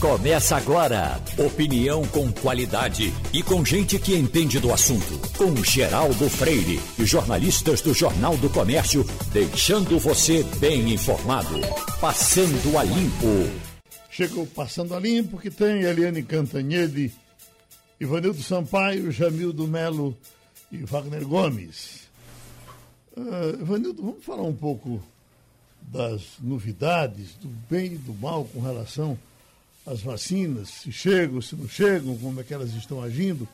Começa agora. Opinião com qualidade e com gente que entende do assunto. Com Geraldo Freire e jornalistas do Jornal do Comércio, deixando você bem informado. Passando a Limpo. Chegou Passando a Limpo, que tem Eliane Cantanhede, Ivanildo Sampaio, Jamildo Melo e Wagner Gomes. Uh, Ivanildo, vamos falar um pouco das novidades, do bem e do mal com relação às vacinas, se chegam, se não chegam, como é que elas estão agindo.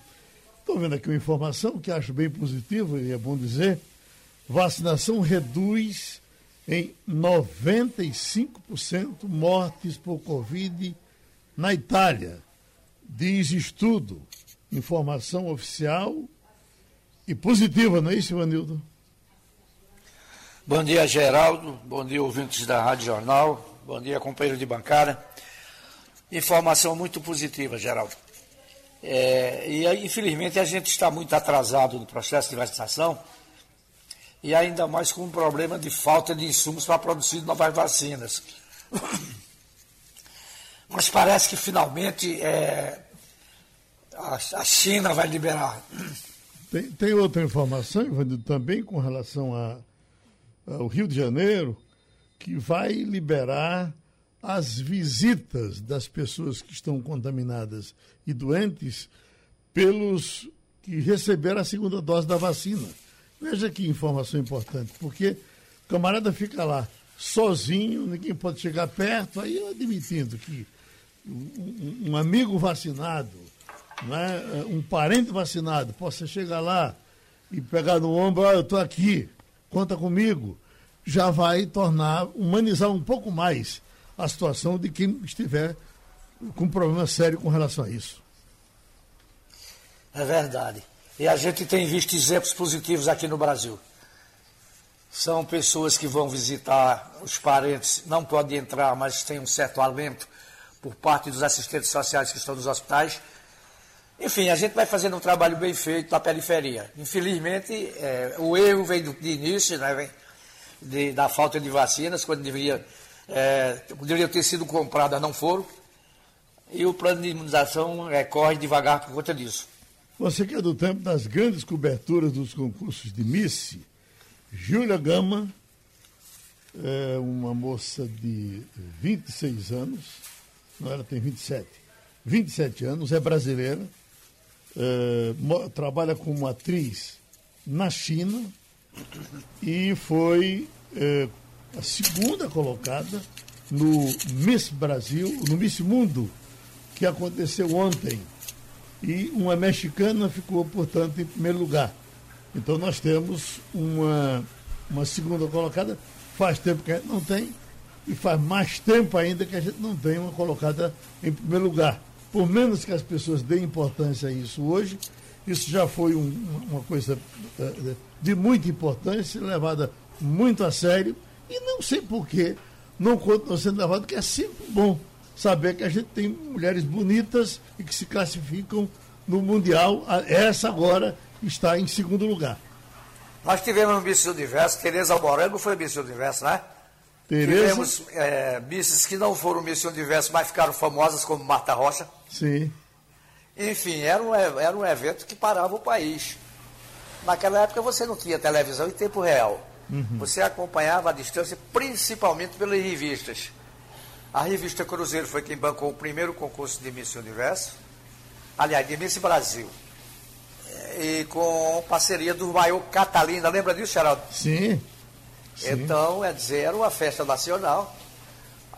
Estou vendo aqui uma informação que acho bem positiva e é bom dizer. Vacinação reduz em 95% mortes por Covid na Itália. Diz estudo, informação oficial e positiva, não é isso, Ivanildo? Bom dia, Geraldo. Bom dia, ouvintes da Rádio Jornal. Bom dia, companheiro de bancada. Informação muito positiva, Geraldo. É, e infelizmente a gente está muito atrasado no processo de vacinação e ainda mais com um problema de falta de insumos para produzir novas vacinas. Mas parece que finalmente é, a, China vai liberar. Tem, tem outra informação, Ivanildo, também com relação a o Rio de Janeiro, que vai liberar as visitas das pessoas que estão contaminadas e doentes pelos que receberam a segunda dose da vacina. Veja que informação importante, porque o camarada fica lá sozinho, ninguém pode chegar perto, aí eu admitindo que um, amigo vacinado, né, um parente vacinado, possa chegar lá e pegar no ombro, ah, eu estou aqui, conta comigo, já vai tornar, humanizar um pouco mais a situação de quem estiver com problema sério com relação a isso. É verdade. E a gente tem visto exemplos positivos aqui no Brasil. São pessoas que vão visitar os parentes, não podem entrar, mas tem um certo alento por parte dos assistentes sociais que estão nos hospitais. Enfim, a gente vai fazendo um trabalho bem feito na periferia. Infelizmente, é, o erro vem do, de início, né, vem de, da falta de vacinas, quando deveria, é, deveria ter sido compradas, não foram. E o plano de imunização é, corre devagar por conta disso. Você que é do tempo das grandes coberturas dos concursos de Miss, Júlia Gama, é uma moça de 26 anos, não, ela tem 27, 27 anos, é brasileira, é, trabalha como atriz na China e foi é, a segunda colocada no Miss Brasil, no Miss Mundo, que aconteceu ontem. E uma mexicana ficou, portanto, em primeiro lugar. Então nós temos uma, uma segunda colocada. Faz tempo que a gente não tem, e faz mais tempo ainda que a gente não tem uma colocada em primeiro lugar por menos que as pessoas deem importância a isso hoje, isso já foi um, uma coisa eh, de muita importância, levada muito a sério, e não sei porquê não continua sendo levado, que é sempre bom saber que a gente tem mulheres bonitas e que se classificam no Mundial. Essa agora está em segundo lugar. Nós tivemos no Miss Universo, Tereza Morango foi Miss Universo, né? Tereza... Tivemos é, misses que não foram Miss Universo, mas ficaram famosas, como Marta Rocha. Sim. Enfim, era um, era um evento que parava o país. Naquela época você não tinha televisão em tempo real. Uhum. Você acompanhava a distância, principalmente pelas revistas. A revista Cruzeiro foi quem bancou o primeiro concurso de Miss Universo, aliás, de Miss Brasil. E com parceria do maior Catalina, lembra disso, Geraldo? Sim. Então, é dizer, era uma festa nacional.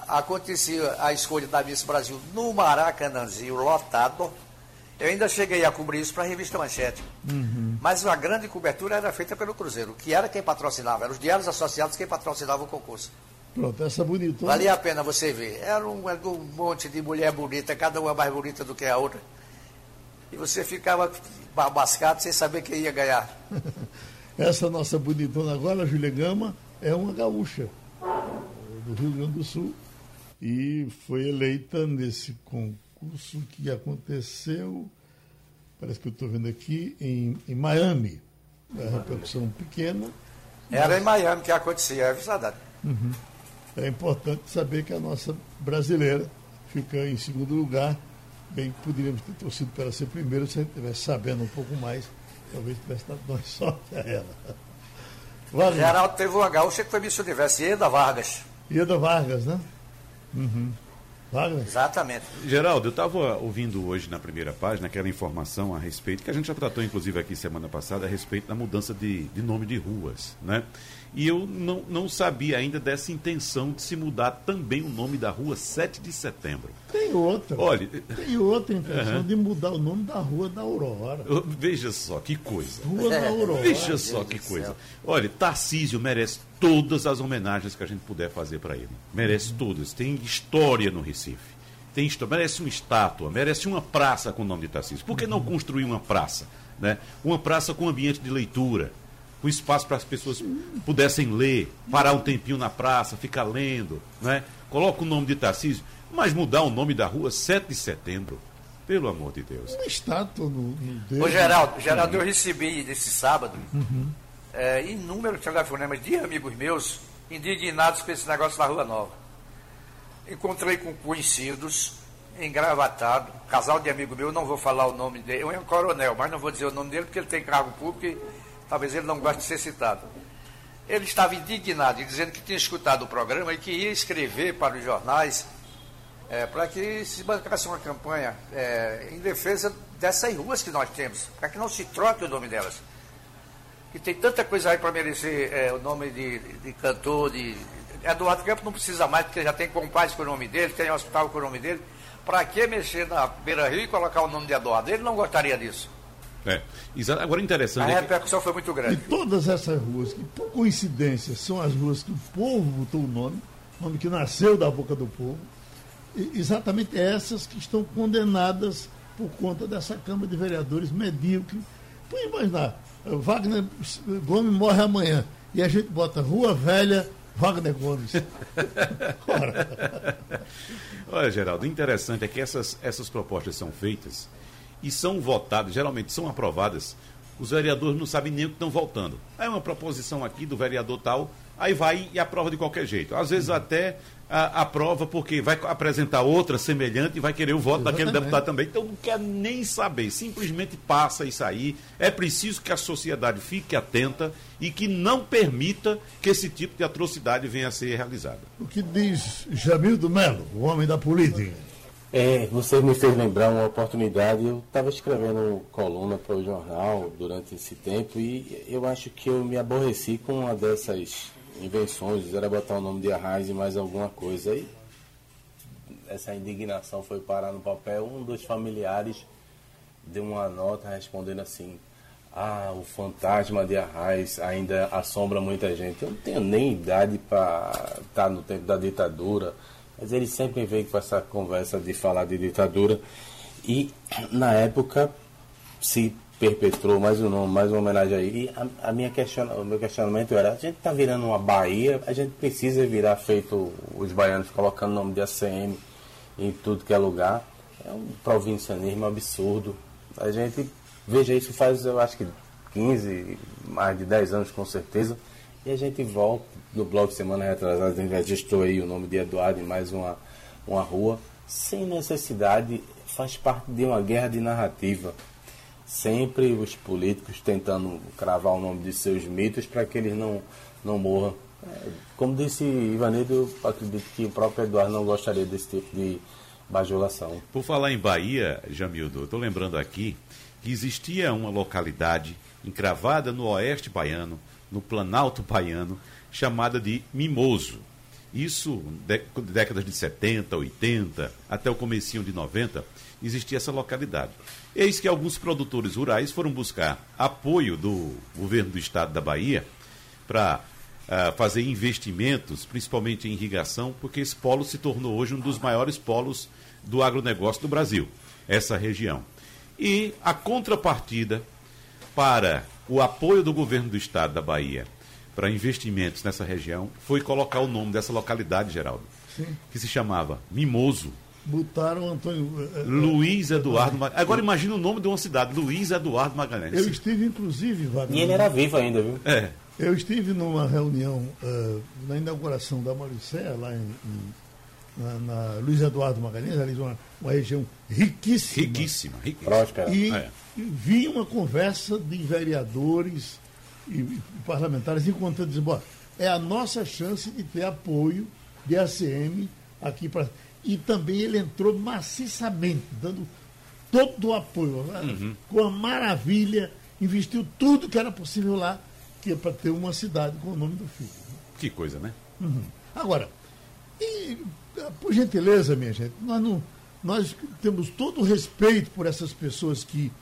Acontecia a escolha da Miss Brasil no Maracanãzinho, lotado. Eu ainda cheguei a cobrir isso para a revista Manchete. Uhum. Mas a grande cobertura era feita pelo Cruzeiro, que era quem patrocinava, eram os diários associados quem patrocinava o concurso. Pronto, essa bonitona. Valia a pena você ver. Era um, um monte de mulher bonita, cada uma mais bonita do que a outra. E você ficava babascado sem saber quem ia ganhar. essa nossa bonitona agora, a Júlia Gama, é uma gaúcha do Rio Grande do Sul e foi eleita nesse concurso que aconteceu, parece que eu estou vendo aqui, em, em Miami. Uma repercussão pequena. Era mas... em Miami que acontecia, é verdade. Uhum. É importante saber que a nossa brasileira fica em segundo lugar. Bem, poderíamos ter torcido para ela ser primeiro se a gente estivesse sabendo um pouco mais. Talvez tivesse dado mais sorte a ela. Wagner. Geraldo teve uma gaúcha que foi Miss Universo, Ieda Vargas. Ieda Vargas, né? Uhum. Wagner? Exatamente. Geraldo, eu estava ouvindo hoje na primeira página aquela informação a respeito, que a gente já tratou inclusive aqui semana passada, a respeito da mudança de, de nome de ruas, né? E eu não, não sabia ainda dessa intenção de se mudar também o nome da rua 7 de setembro. Tem outra. Olha, tem outra intenção de mudar o nome da rua da Aurora. Veja só que coisa. Rua da Aurora. Veja só que coisa. Olha, Tarcísio merece todas as homenagens que a gente puder fazer para ele. Merece uhum. todas. Tem história no Recife. Tem história. Merece uma estátua, merece uma praça com o nome de Tarcísio. Por que não uhum. construir uma praça? Né? Uma praça com ambiente de leitura com espaço para as pessoas pudessem ler, parar um tempinho na praça, ficar lendo, né? Coloca o nome de Tarcísio, mas mudar o nome da rua 7 de setembro. Pelo amor de Deus. Uma estátua no, no Ô, Geraldo, Geraldo, eu recebi nesse sábado uhum. é, inúmeros telefonemas de amigos meus indignados com esse negócio da Rua Nova. Encontrei com conhecidos, engravatado, casal de amigo meu, não vou falar o nome dele, é um coronel, mas não vou dizer o nome dele porque ele tem cargo público e talvez ele não goste de ser citado. Ele estava indignado, dizendo que tinha escutado o programa e que ia escrever para os jornais é, para que se bancasse uma campanha é, em defesa dessas ruas que nós temos, para que não se troque o nome delas. Que tem tanta coisa aí para merecer é, o nome de, de cantor, de. Eduardo Campos não precisa mais, porque já tem compadres com o nome dele, tem hospital com o nome dele. Para que mexer na Beira Rio e colocar o nome de Eduardo? Ele não gostaria disso. É. Agora interessante. A repercussão foi muito grande. E todas essas ruas, que por coincidência são as ruas que o povo botou o nome, nome que nasceu da boca do povo, exatamente essas que estão condenadas por conta dessa Câmara de Vereadores medíocre. Pode imaginar, Wagner Gomes morre amanhã e a gente bota Rua Velha Wagner Gomes. Olha, Geraldo, interessante é que essas, essas propostas são feitas e são votadas, geralmente são aprovadas, os vereadores não sabem nem o que estão votando. É uma proposição aqui do vereador tal, aí vai e aprova de qualquer jeito. Às vezes até a, aprova porque vai apresentar outra semelhante e vai querer o voto Exatamente. daquele deputado também. Então não quer nem saber, simplesmente passa isso aí. É preciso que a sociedade fique atenta e que não permita que esse tipo de atrocidade venha a ser realizada. O que diz Jamil do Melo, o homem da política? É, você me fez lembrar uma oportunidade. Eu estava escrevendo coluna para o jornal durante esse tempo e eu acho que eu me aborreci com uma dessas invenções. Era botar o nome de Arraiz e mais alguma coisa. E essa indignação foi parar no papel. Um dos familiares deu uma nota respondendo assim: Ah, o fantasma de Arraiz ainda assombra muita gente. Eu não tenho nem idade para estar tá no tempo da ditadura mas ele sempre veio com essa conversa de falar de ditadura. E na época se perpetrou mais um nome, mais uma homenagem aí. E a, a minha questiona, o meu questionamento era, a gente está virando uma Bahia, a gente precisa virar feito os baianos colocando o nome de ACM em tudo que é lugar. É um provincianismo absurdo. A gente veja isso faz, eu acho que 15, mais de 10 anos com certeza. E a gente volta no blog Semana Retrasada, a gente registrou aí o nome de Eduardo em mais uma, uma rua, sem necessidade, faz parte de uma guerra de narrativa. Sempre os políticos tentando cravar o nome de seus mitos para que eles não, não morram. Como disse Ivanildo, eu acredito que o próprio Eduardo não gostaria desse tipo de bajulação. Por falar em Bahia, Jamildo, estou lembrando aqui que existia uma localidade encravada no oeste baiano, no Planalto baiano, chamada de Mimoso. Isso, décadas de 70, 80, até o comecinho de 90, existia essa localidade. Eis que alguns produtores rurais foram buscar apoio do governo do estado da Bahia para uh, fazer investimentos, principalmente em irrigação, porque esse polo se tornou hoje um dos maiores polos do agronegócio do Brasil, essa região. E a contrapartida para o apoio do governo do estado da Bahia para investimentos nessa região foi colocar o nome dessa localidade, Geraldo, Sim. que se chamava Mimoso. Botaram Antônio. Eh, eh, Luiz Eduardo Magalhães. Agora imagina o nome de uma cidade, Luiz Eduardo Magalhães. Eu estive, inclusive, Wagner. E ele era vivo ainda, viu? É. Eu estive numa reunião uh, na inauguração da Maricéia, lá em, em, na, na Luiz Eduardo Magalhães, ali uma, uma região riquíssima. Riquíssima, riquíssima. Próspera. E, É. vinha uma conversa de vereadores e, parlamentares encontrando, dizendo, "Bom, é a nossa chance de ter apoio de ACM aqui para. E também ele entrou maciçamente, dando todo o apoio, né? com a maravilha, investiu tudo que era possível lá, que é para ter uma cidade com o nome do filho. Que coisa, né? Agora, e, por gentileza, minha gente, nós, não, nós temos todo o respeito por essas pessoas que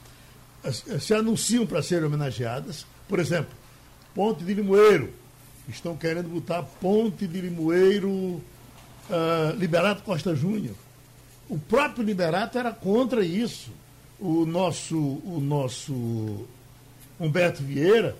se anunciam para serem homenageadas. Por exemplo, Ponte de Limoeiro. Estão querendo botar Ponte de Limoeiro ah, Liberato Costa Júnior. O próprio Liberato era contra isso. O nosso, o nosso Humberto Vieira,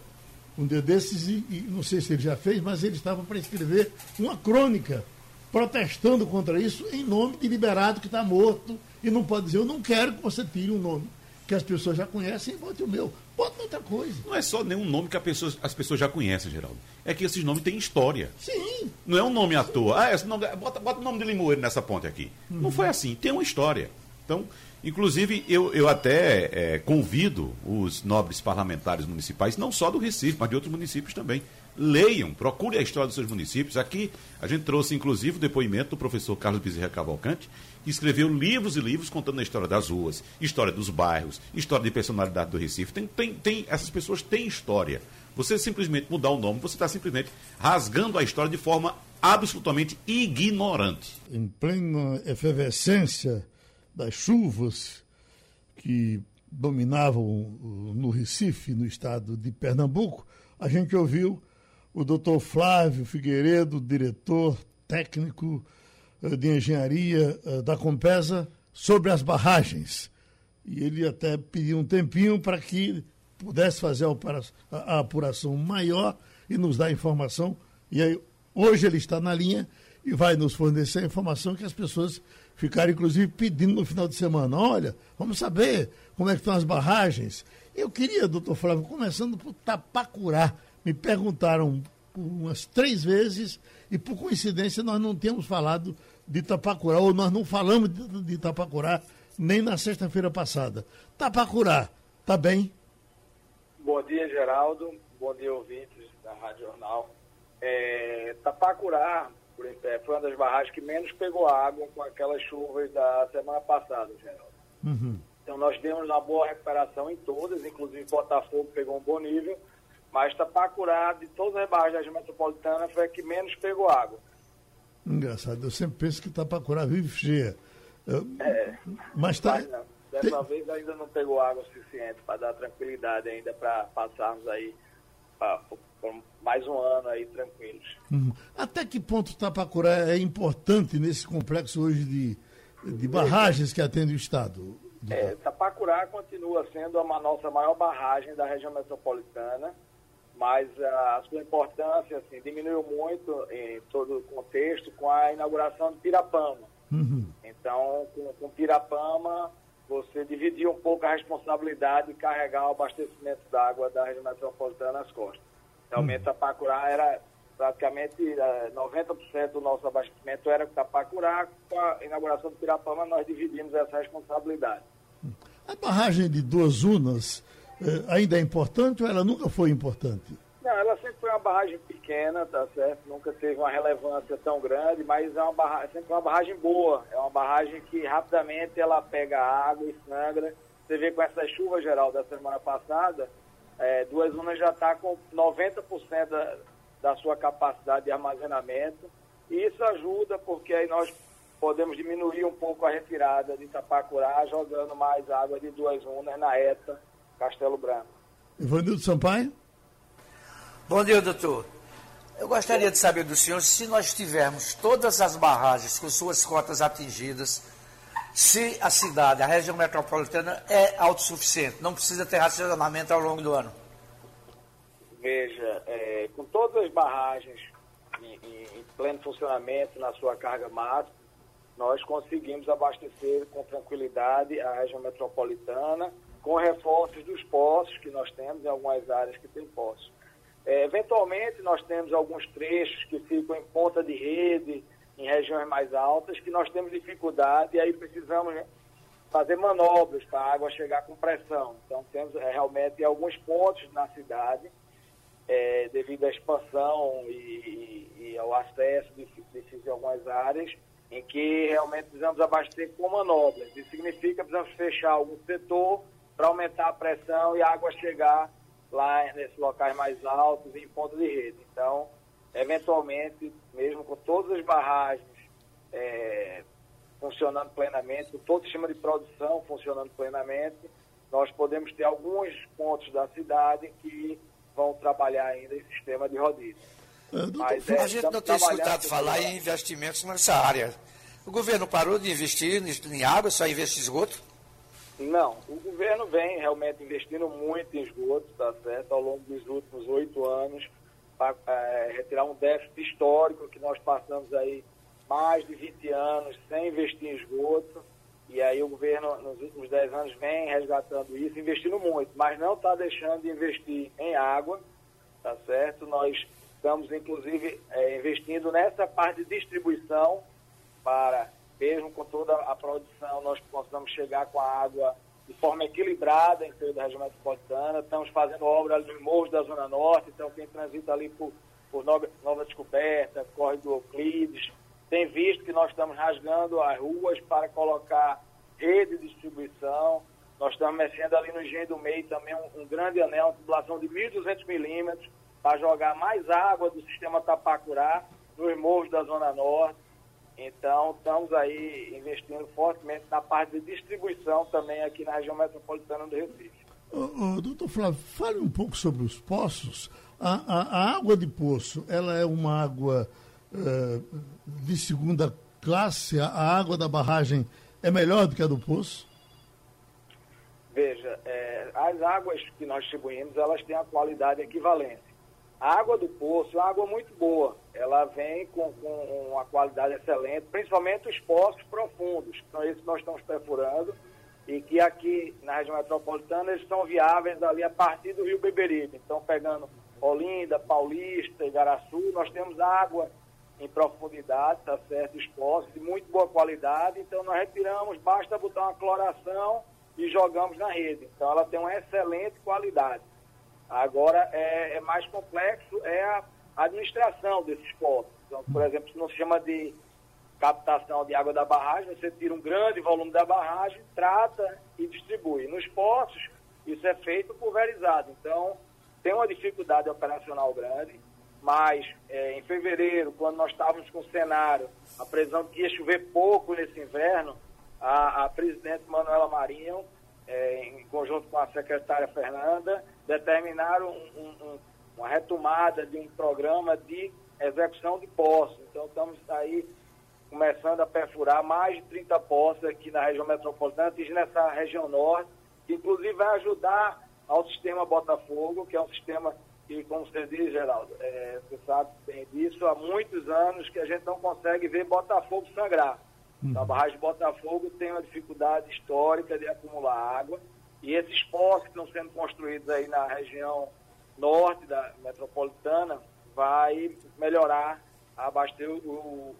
um dia desses, e, e não sei se ele já fez, mas ele estava para escrever uma crônica protestando contra isso em nome de Liberado que está morto e não pode dizer, eu não quero que você tire um nome que as pessoas já conhecem bote o meu. Bota outra coisa. Não é só nenhum nome que a pessoa- as pessoas já conhecem, Geraldo. É que esses nomes têm história. Sim, Não é um nome à toa. Ah, esse nome, bota, bota o nome de Limoeiro nessa ponte aqui. Não foi assim. Tem uma história. Então, inclusive, eu, eu até eh, convido os nobres parlamentares municipais, não só do Recife, mas de outros municípios também. Leiam, procure a história dos seus municípios. Aqui a gente trouxe, inclusive, o depoimento do professor Carlos Bezerra Cavalcante, escreveu livros e livros contando a história das ruas, história dos bairros, história de personalidade do Recife. Tem, tem, tem, essas pessoas têm história. Você simplesmente mudar o nome, você está simplesmente rasgando a história de forma absolutamente ignorante. em plena efervescência das chuvas que dominavam no Recife, no estado de Pernambuco, a gente ouviu o doutor Flávio Figueiredo, diretor técnico de engenharia eh, da Compesa, sobre as barragens. E ele até pediu um tempinho para que pudesse fazer a, apuração maior e nos dar informação. E aí, hoje ele está na linha e vai nos fornecer a informação que as pessoas ficaram, inclusive, pedindo no final de semana. Olha, vamos saber como é que estão as barragens. Eu queria, doutor Flávio, começando por Tapacurá. Me perguntaram umas três vezes e, por coincidência, nós não temos falado de Tapacurá, ou nós não falamos de, de Tapacurá nem na sexta-feira passada. Tapacurá, tá bem? Bom dia, Geraldo. Bom dia, ouvintes da Rádio Jornal. É, Tapacurá por exemplo, foi uma das barragens que menos pegou água com aquelas chuvas da semana passada, Geraldo. Então nós demos uma boa recuperação em todas, inclusive Botafogo pegou um bom nível, mas Tapacurá, de todas as barragens da região metropolitana, foi a que menos pegou água. Engraçado, eu sempre penso que Tapacurá vive cheia. Eu- Mas tá. Mas não, dessa vez ainda não pegou água suficiente para dar tranquilidade ainda para passarmos aí pra- mais um ano aí tranquilos. Uhum. Até que ponto Tapacurá é importante nesse complexo hoje de, de barragens que atende o Estado? É, Tapacurá continua sendo a nossa maior barragem da região metropolitana, mas a, sua importância assim, diminuiu muito em todo o contexto com a inauguração de Pirapama. Então, com, com Pirapama, você dividiu um pouco a responsabilidade de carregar o abastecimento d'água da região metropolitana nas costas. Realmente, Tapacurá era praticamente eh, 90% do nosso abastecimento era Tapacurá. Com a inauguração do Pirapama, nós dividimos essa responsabilidade. A barragem de duas unas eh, ainda é importante ou ela nunca foi importante? Não, ela sempre foi uma barragem pequena, tá certo? Nunca teve uma relevância tão grande, mas é uma barragem, sempre uma barragem boa. É uma barragem que rapidamente ela pega água e sangra. Você vê com essa chuva geral da semana passada, é, Duas Unas já está com 90% da, da sua capacidade de armazenamento. E isso ajuda porque aí nós podemos diminuir um pouco a retirada de Itapacurá, jogando mais água de Duas Unas na ETA Castelo Branco. Ivanildo Sampaio? Bom dia, doutor. Eu gostaria de saber do senhor se nós tivermos todas as barragens com suas cotas atingidas, se a cidade, a região metropolitana é autossuficiente, não precisa ter racionamento ao longo do ano. Veja, é, com todas as barragens em, em- em pleno funcionamento na sua carga máxima, nós conseguimos abastecer com tranquilidade a região metropolitana, com reforços dos poços que nós temos em algumas áreas que tem poços. É, eventualmente, nós temos alguns trechos que ficam em ponta de rede, em regiões mais altas que nós temos dificuldade e aí precisamos fazer manobras para a água chegar com pressão. Então, temos é, realmente alguns pontos na cidade, é, devido à expansão e, e, ao acesso difícil em algumas áreas, em que realmente precisamos abastecer com manobras. Isso significa que precisamos fechar algum setor para aumentar a pressão e a água chegar lá nesses locais mais altos em ponto de rede. Então, eventualmente, mesmo com todas as barragens é, funcionando plenamente, com todo o sistema de produção funcionando plenamente, nós podemos ter alguns pontos da cidade que vão trabalhar ainda em sistema de rodízio. É, Mas, é, a gente não tem escutado falar em investimentos nessa área. O governo parou de investir em água, só investe em esgoto? Não, o governo vem realmente investindo muito em esgoto, tá certo, ao longo dos últimos oito anos, para é, retirar um déficit histórico que nós passamos aí mais de 20 anos sem investir em esgoto. E aí o governo, nos últimos 10 anos, vem resgatando isso, investindo muito, mas não está deixando de investir em água, tá certo? Nós estamos, inclusive, é, investindo nessa parte de distribuição para, mesmo com toda a produção, nós possamos chegar com a água de forma equilibrada em seio da região metropolitana. Estamos fazendo obra nos morros da Zona Norte, então quem transita ali por, por Nova, Nova Descoberta, Corre do Euclides, tem visto que nós estamos rasgando as ruas para colocar rede de distribuição. Nós estamos mexendo ali no engenho do meio também um, um grande anel, uma tubulação de 1.200 milímetros, para jogar mais água do sistema Tapacurá nos morros da Zona Norte. Então, estamos aí investindo fortemente na parte de distribuição também aqui na região metropolitana do Recife. Ô, ô, doutor Flávio, fale um pouco sobre os poços. A, a, a água de poço, ela é uma água eh, de segunda classe, a água da barragem é melhor do que a do poço? Veja, é, as águas que nós distribuímos, elas têm a qualidade equivalente. A água do poço é água muito boa. Ela vem com, com uma qualidade excelente, principalmente os poços profundos, que são esses que nós estamos perfurando, e que aqui na região metropolitana eles são viáveis ali a partir do rio Beberibe. Então, pegando Olinda, Paulista, Igaraçu, nós temos água em profundidade, tá certo? Expostos, de muito boa qualidade. Então nós retiramos, basta botar uma cloração e jogamos na rede. Então ela tem uma excelente qualidade. Agora é, é mais complexo é a administração desses poços. Então, por exemplo, se não se chama de captação de água da barragem, você tira um grande volume da barragem, trata e distribui. Nos poços, isso é feito pulverizado. Então, tem uma dificuldade operacional grande mas é, em fevereiro, quando nós estávamos com o cenário, a previsão que ia chover pouco nesse inverno, a, a presidente Manuela Marinho, é, em conjunto com a secretária Fernanda, determinaram um, um, uma retomada de um programa de execução de poços. Então, estamos aí começando a perfurar mais de 30 poços aqui na região metropolitana, atingindo essa região norte, que inclusive vai ajudar ao sistema Botafogo, que é um sistema e como você diz, Geraldo, é, você sabe bem disso, há muitos anos que a gente não consegue ver Botafogo sangrar. Uhum. A barragem de Botafogo tem uma dificuldade histórica de acumular água e esses poços que estão sendo construídos aí na região norte da metropolitana vai melhorar, abastecer o,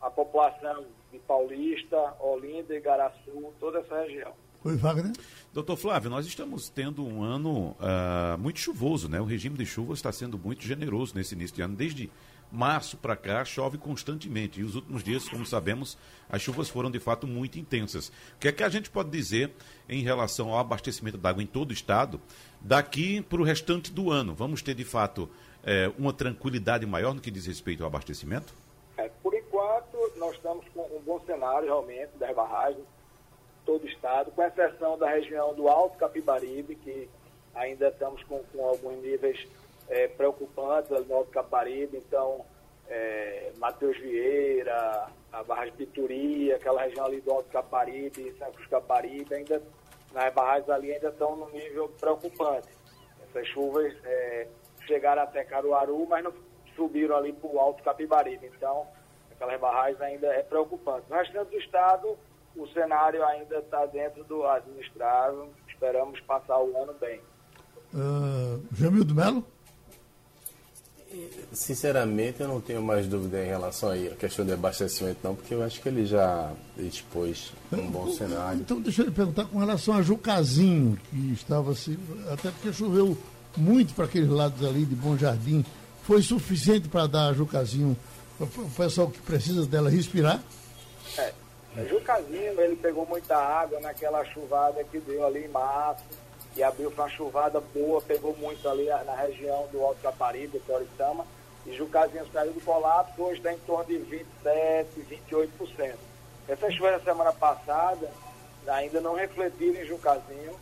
a população de Paulista, Olinda, Igaraçu, toda essa região. Oi, Wagner. Doutor Flávio, nós estamos tendo um ano uh, muito chuvoso, né? O regime de chuva está sendo muito generoso nesse início de ano. Desde março para cá chove constantemente. E os últimos dias, como sabemos, as chuvas foram de fato muito intensas. O que é que a gente pode dizer em relação ao abastecimento d'água em todo o estado daqui para o restante do ano? Vamos ter de fato eh, uma tranquilidade maior no que diz respeito ao abastecimento? É, por enquanto, nós estamos com um bom cenário realmente das barragens todo o estado, com exceção da região do Alto Capibaribe, que ainda estamos com, com alguns níveis é, preocupantes ali no Alto Capibaribe, então é, Matheus Vieira, a Barra de Pituri, aquela região ali do Alto Caparibe, São Cruz Caparibe, ainda nas barragens ali ainda estão no nível preocupante. Essas chuvas é, chegaram até Caruaru, mas não subiram ali para o Alto Capibaribe. Então, aquelas barragens ainda é preocupante. No restante do estado, o cenário ainda está dentro do administrável. Esperamos passar o ano bem. Uh, Jamil do Melo? Sinceramente, eu não tenho mais dúvida em relação à questão de abastecimento, não, porque eu acho que ele já expôs um bom cenário. Então, deixa eu lhe perguntar com relação a Jucazinho, que estava assim, até porque choveu muito para aqueles lados ali de Bom Jardim. Foi suficiente para dar a Jucazinho, o pessoal que precisa dela respirar? É, Jucazinho, ele pegou muita água naquela chuvada que deu ali em março e abriu para uma chuvada boa, pegou muito ali na região do Alto Caparibe, Toritama, e Jucazinho saiu do colapso, hoje está em torno de 27%, 28%. Essa chuva da semana passada ainda não refletiram em Jucazinho,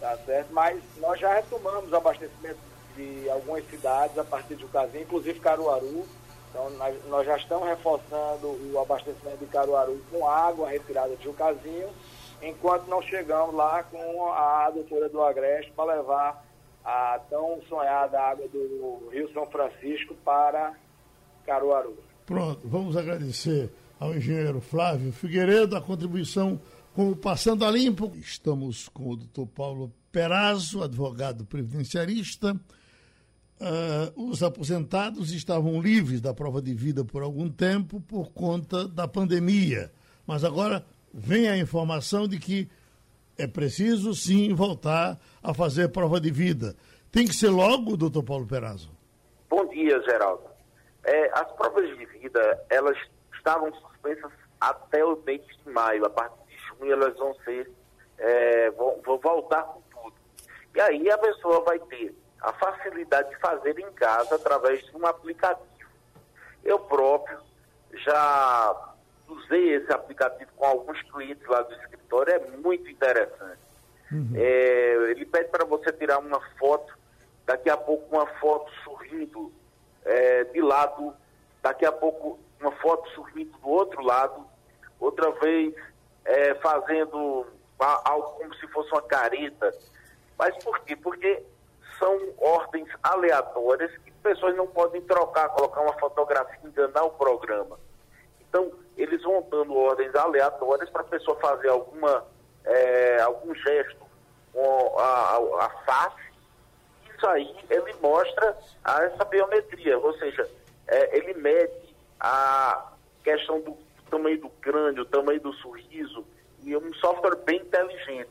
tá certo? Mas nós já retomamos o abastecimento de algumas cidades a partir de Jucazinho, inclusive Caruaru. Então nós, nós já estamos reforçando o abastecimento de Caruaru com água retirada de Jucazinho enquanto não chegamos lá com a doutora do Agreste para levar a tão sonhada água do Rio São Francisco para Caruaru. Pronto, vamos agradecer ao engenheiro Flávio Figueiredo a contribuição com o Passando a Limpo. Estamos com o doutor Paulo Perazzo, advogado previdenciarista. Uh, os aposentados estavam livres da prova de vida por algum tempo por conta da pandemia, mas agora vem a informação de que é preciso sim voltar a fazer prova de vida. Tem que ser logo, doutor Paulo Perazzo? Bom dia, Geraldo. É, as provas de vida, elas estavam suspensas até o mês de maio. A partir de junho elas vão ser, é, vão, vão voltar com tudo. E aí a pessoa vai ter a facilidade de fazer em casa através de um aplicativo. Eu próprio já usei esse aplicativo com alguns clientes lá do escritório, é muito interessante. Uhum. É, ele pede para você tirar uma foto, daqui a pouco uma foto sorrindo é, de lado, daqui a pouco uma foto sorrindo do outro lado, outra vez é, fazendo algo como se fosse uma careta. Mas por quê? Porque são ordens aleatórias que pessoas não podem trocar, colocar uma fotografia enganar o programa. Então, eles vão dando ordens aleatórias para a pessoa fazer alguma, é, algum gesto com a, a, a, face. Isso aí ele mostra a, essa biometria, ou seja, é, ele mede a questão do, tamanho do crânio, o tamanho do sorriso, e um software bem inteligente.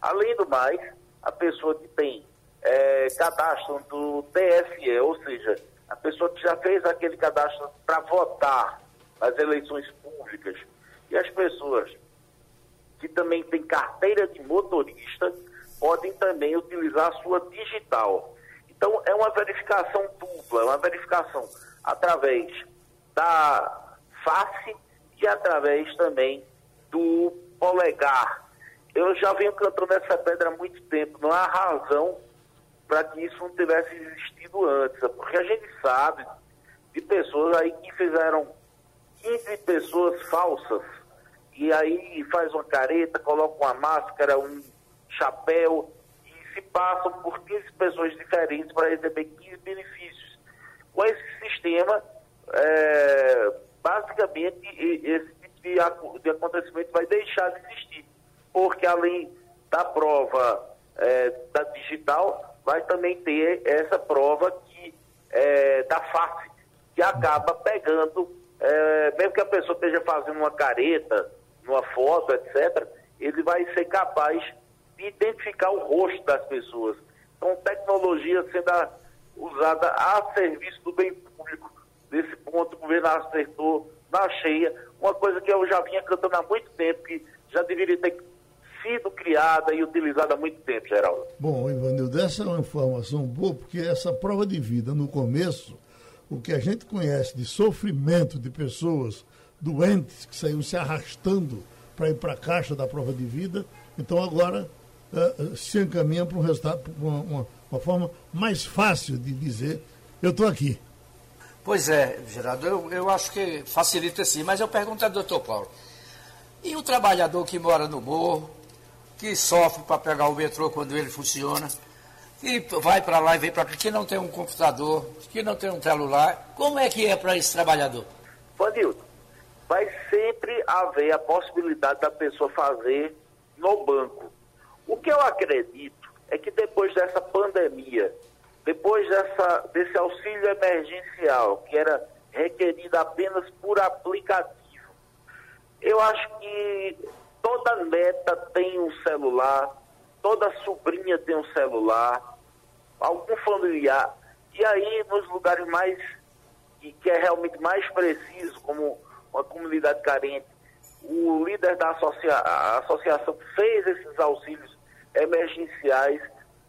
Além do mais, a pessoa que tem é, cadastro do TSE, ou seja, a pessoa que já fez aquele cadastro para votar nas eleições públicas. E as pessoas que também têm carteira de motorista podem também utilizar a sua digital. Então, é uma verificação dupla, é uma verificação através da face e através também do polegar. Eu já venho cantando essa pedra há muito tempo, não há razão para que isso não tivesse existido antes, porque a gente sabe de pessoas aí que fizeram 15 pessoas falsas e aí faz uma careta, coloca uma máscara, um chapéu e se passam por 15 pessoas diferentes para receber 15 benefícios. Com esse sistema, é, basicamente, esse tipo de, acontecimento vai deixar de existir, porque além da prova é, da digital, vai também ter essa prova que, é, da face, que acaba pegando é, mesmo que a pessoa esteja fazendo uma careta, numa foto, etc., ele vai ser capaz de identificar o rosto das pessoas. Então, tecnologia sendo usada a serviço do bem público. Nesse ponto, o governo acertou na cheia, uma coisa que eu já vinha cantando há muito tempo, que já deveria ter sido criada e utilizada há muito tempo, Geraldo. Bom, Ivanildo, essa é uma informação boa, porque essa prova de vida, no começo, o que a gente conhece de sofrimento de pessoas doentes que saíram se arrastando para ir para a caixa da prova de vida, então agora uh, se encaminha para um resultado, uma, uma, uma, forma mais fácil de dizer eu estou aqui. Pois é, Gerardo, eu, eu acho que facilita sim, mas eu pergunto ao doutor Paulo, e o trabalhador que mora no morro, que sofre para pegar o metrô quando ele funciona, e vai para lá e vem para cá, que não tem um computador, que não tem um celular, como é que é para esse trabalhador? Vanildo, vai sempre haver a possibilidade da pessoa fazer no banco. O que eu acredito é que depois dessa pandemia, depois dessa, desse auxílio emergencial, que era requerido apenas por aplicativo, eu acho que toda neta tem um celular, toda sobrinha tem um celular, algum familiar. E aí, nos lugares mais, que, que é realmente mais preciso, como uma comunidade carente, o líder da associa associação fez esses auxílios emergenciais,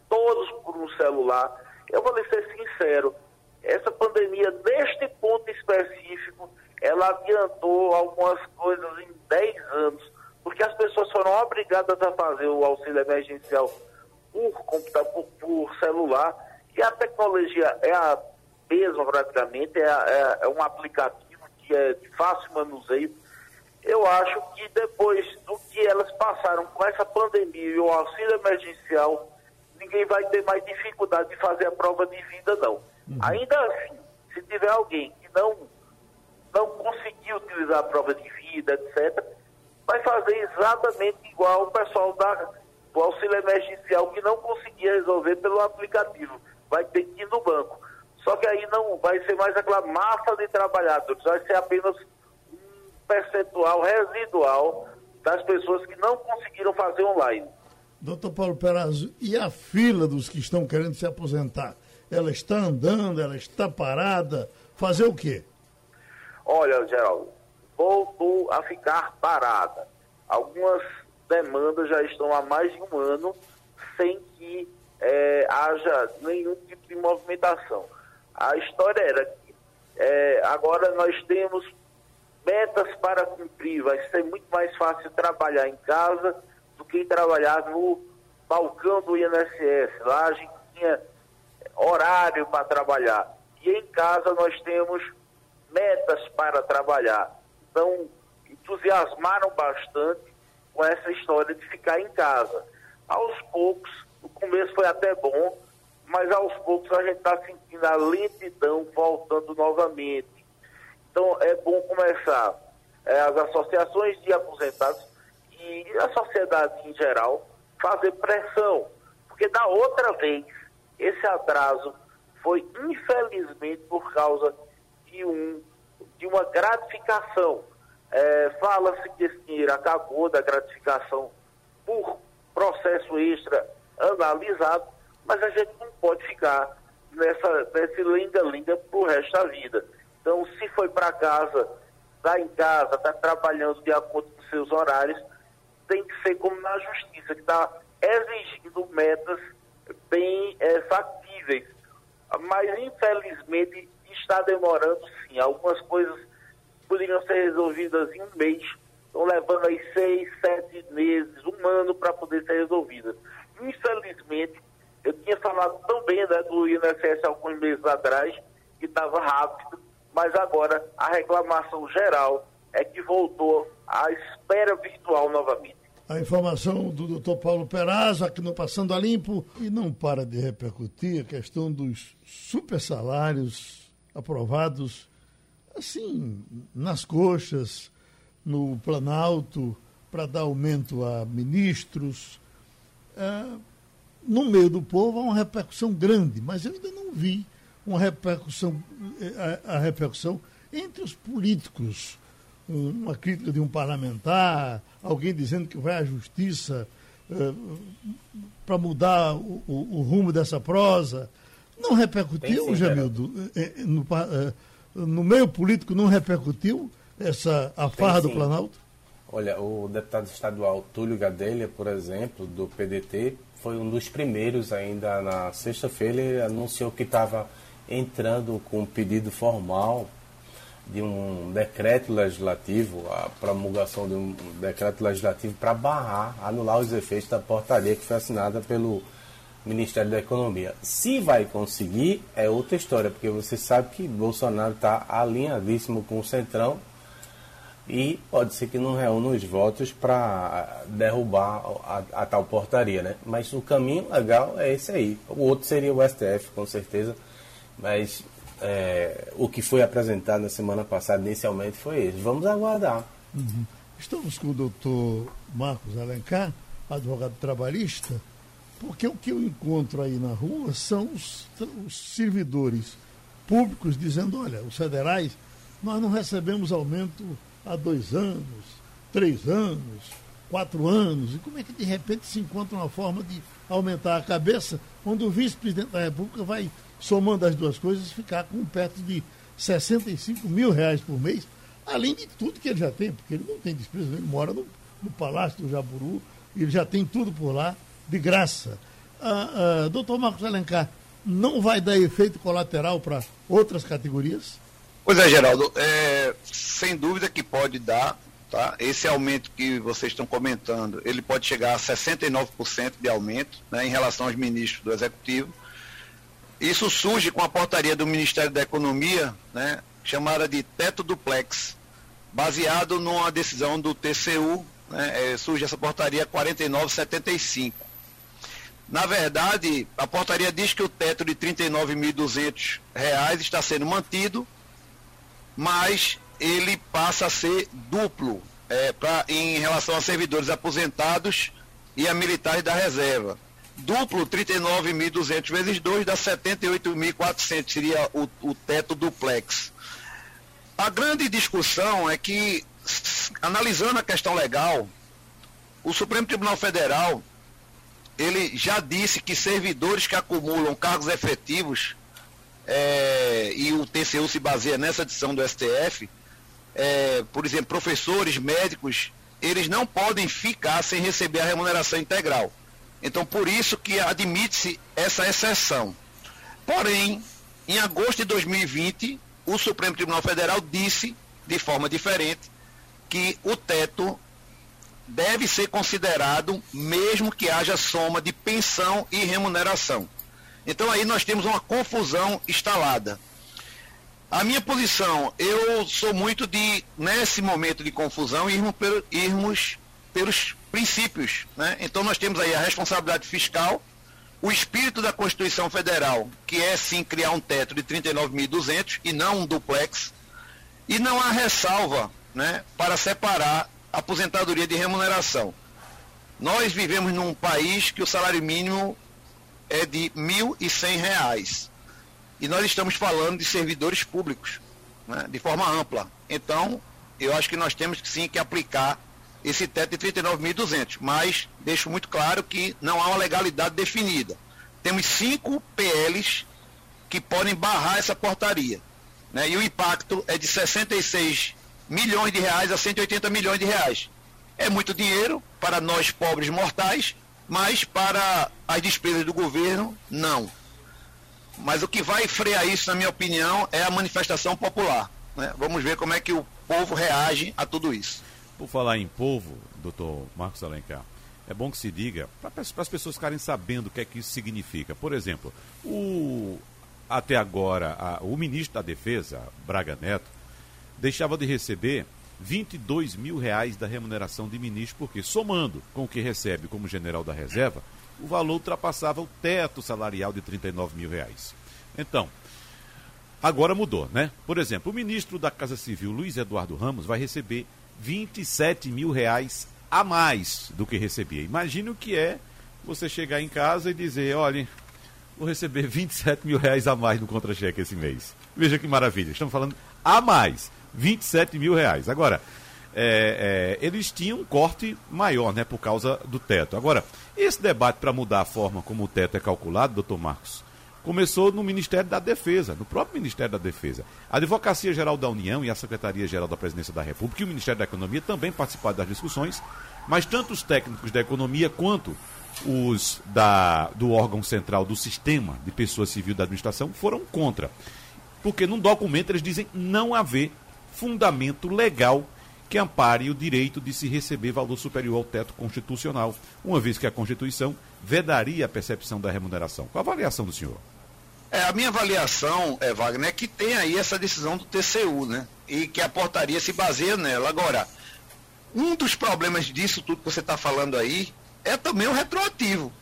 todos por um celular. Eu vou lhe ser sincero, essa pandemia, neste ponto específico, ela adiantou algumas coisas em 10 anos, porque as pessoas foram obrigadas a fazer o auxílio emergencial por computador, por, celular, e a tecnologia é a mesma praticamente, é, é, é um aplicativo que é de fácil manuseio. Eu acho que depois do que elas passaram com essa pandemia e o auxílio emergencial, ninguém vai ter mais dificuldade de fazer a prova de vida, não. Uhum. Ainda assim, se tiver alguém que não, não conseguiu utilizar a prova de vida, etc., vai fazer exatamente igual o pessoal da, do auxílio emergencial que não conseguia resolver pelo aplicativo. Vai ter que ir no banco. Só que aí não vai ser mais aquela massa de trabalhadores, vai ser apenas um percentual residual das pessoas que não conseguiram fazer online. Doutor Paulo Perazzo, e a fila dos que estão querendo se aposentar? Ela está andando, ela está parada? Fazer o quê? Olha, Geraldo, voltou a ficar parada. Algumas demandas já estão há mais de um ano sem que é, haja nenhum tipo de movimentação. A história era que é, agora nós temos metas para cumprir, vai ser muito mais fácil trabalhar em casa do que trabalhar no balcão do INSS. Lá a gente tinha horário para trabalhar. E em casa nós temos metas para trabalhar. Então, entusiasmaram bastante com essa história de ficar em casa. Aos poucos, o começo foi até bom, mas aos poucos a gente está sentindo a lentidão voltando novamente. Então é bom começar é, as associações de aposentados e a sociedade em geral fazer pressão, porque da outra vez esse atraso foi infelizmente por causa de, um, de uma gratificação. É, Fala-se que esse dinheiro acabou da gratificação por processo extra analisado, mas a gente não pode ficar nessa, nesse linga-linga pro resto da vida. Então, se foi para casa, está em casa, está trabalhando de acordo com seus horários, tem que ser como na justiça, que está exigindo metas bem é, factíveis. Mas, infelizmente, está demorando sim. Algumas coisas poderiam ser resolvidas em um mês, estão levando aí seis, sete meses, um ano para poder ser resolvidas. Infelizmente, eu tinha falado também né, do INSS alguns meses atrás, que estava rápido, mas agora a reclamação geral é que voltou à espera virtual novamente. A informação do doutor Paulo Perazzo aqui no Passando a Limpo e não para de repercutir a questão dos super salários aprovados assim, nas coxas, no Planalto, para dar aumento a ministros. É, no meio do povo há uma repercussão grande, mas eu ainda não vi uma repercussão, eh, a, a repercussão entre os políticos. Uma crítica de um parlamentar, alguém dizendo que vai à justiça uh, para mudar o, o, o, rumo dessa prosa. Não repercutiu, Jamildo? No, uh, no meio político não repercutiu essa a farra do Planalto? Olha, o deputado estadual Túlio Gadelha, por exemplo, do PDT, foi um dos primeiros ainda na sexta-feira, ele anunciou que estava entrando com um pedido formal de um decreto legislativo, a promulgação de um decreto legislativo para barrar, anular os efeitos da portaria que foi assinada pelo Ministério da Economia. Se vai conseguir, é outra história, porque você sabe que Bolsonaro está alinhadíssimo com o Centrão e pode ser que não reúna os votos para derrubar a, a, tal portaria, né? Mas o caminho legal é esse aí. O outro seria o STF, com certeza, mas é, o que foi apresentado na semana passada inicialmente foi esse. Vamos aguardar. Uhum. Estamos com o doutor Marcos Alencar, advogado trabalhista, Porque o que eu encontro aí na rua são os, os servidores públicos dizendo, olha, os federais, nós não recebemos aumento há dois anos, três anos, quatro anos. E como é que de repente se encontra uma forma de aumentar a cabeça quando o vice-presidente da República vai, somando as duas coisas, ficar com perto de 65 mil reais por mês, além de tudo que ele já tem, porque ele não tem despesa, ele mora no, no Palácio do Jaburu, ele já tem tudo por lá, de graça. Ah, ah, doutor Marcos Alencar, não vai dar efeito colateral para outras categorias? Pois é, Geraldo, é, sem dúvida que pode dar, tá? Esse aumento que vocês estão comentando, ele pode chegar a 69% de aumento né, em relação aos ministros do Executivo. Isso surge com a portaria do Ministério da Economia, né, chamada de teto duplex, baseado numa decisão do TCU, né, é, surge essa portaria 4975. Na verdade, a portaria diz que o teto de R$ 39.200 está sendo mantido, mas ele passa a ser duplo é, pra, em relação a servidores aposentados e a militares da reserva. Duplo, 39.200 vezes 2 dá 78.400, seria o, o teto duplex. A grande discussão é que, analisando a questão legal, o Supremo Tribunal Federal ele já disse que servidores que acumulam cargos efetivos, é, e o TCU se baseia nessa edição do STF, é, por exemplo, professores, médicos, eles não podem ficar sem receber a remuneração integral. Então, por isso que admite-se essa exceção. Porém, em agosto de 2020, o Supremo Tribunal Federal disse, de forma diferente, que o teto deve ser considerado mesmo que haja soma de pensão e remuneração. Então aí nós temos uma confusão instalada. A minha posição, eu sou muito de, nesse momento de confusão, irmos, irmos pelos princípios. Né? Então nós temos aí a responsabilidade fiscal, o espírito da Constituição Federal, que é sim criar um teto de 39.200 e não um duplex, e não há ressalva né, para separar aposentadoria de remuneração. Nós vivemos num país que o salário mínimo é de R$ 1.100. E nós estamos falando de servidores públicos, né, de forma ampla. Então, eu acho que nós temos sim que aplicar esse teto de 39.200, mas deixo muito claro que não há uma legalidade definida. Temos cinco PLs que podem barrar essa portaria. Né, e o impacto é de 66 milhões de reais a 180 milhões de reais. É muito dinheiro para nós pobres mortais, mas para as despesas do governo, não. Mas o que vai frear isso, na minha opinião, é a manifestação popular. Né? Vamos ver como é que o povo reage a tudo isso. Por falar em povo, doutor Marcos Alencar, é bom que se diga, para as pessoas ficarem sabendo o que é que isso significa. Por exemplo, o, até agora, a, o ministro da Defesa, Braga Neto, deixava de receber 22 mil reais da remuneração de ministro, porque somando com o que recebe como general da reserva, o valor ultrapassava o teto salarial de 39 mil reais. Então, agora mudou, né? Por exemplo, o ministro da Casa Civil, Luiz Eduardo Ramos, vai receber 27 mil reais a mais do que recebia. Imagine o que é você chegar em casa e dizer, olha, vou receber 27 mil reais a mais no contra-cheque esse mês. Veja que maravilha, estamos falando a mais. 27 mil reais. Agora, é, é, eles tinham um corte maior, né, por causa do teto. Agora, esse debate para mudar a forma como o teto é calculado, doutor Marcos, começou no Ministério da Defesa, no próprio Ministério da Defesa. A Advocacia Geral da União e a Secretaria Geral da Presidência da República e o Ministério da Economia também participaram das discussões, mas tanto os técnicos da economia quanto os da, do órgão central do sistema de pessoa civil da administração foram contra. Porque num documento eles dizem não haver fundamento legal que ampare o direito de se receber valor superior ao teto constitucional, uma vez que a Constituição vedaria a percepção da remuneração. Qual a avaliação do senhor? É, a minha avaliação, é, Wagner, é que tem aí essa decisão do TCU, né? E que a portaria se baseia nela. Agora, um dos problemas disso tudo que você está falando aí é também o retroativo.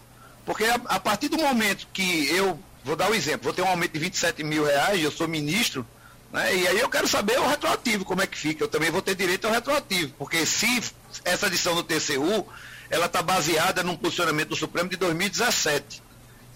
Porque a, a, partir do momento que eu, vou dar um exemplo, vou ter um aumento de 27 mil reais, eu sou ministro, Né? E aí eu quero saber o retroativo, como é que fica. Eu também vou ter direito ao retroativo, porque se essa edição do TCU, ela está baseada num posicionamento do Supremo de 2017.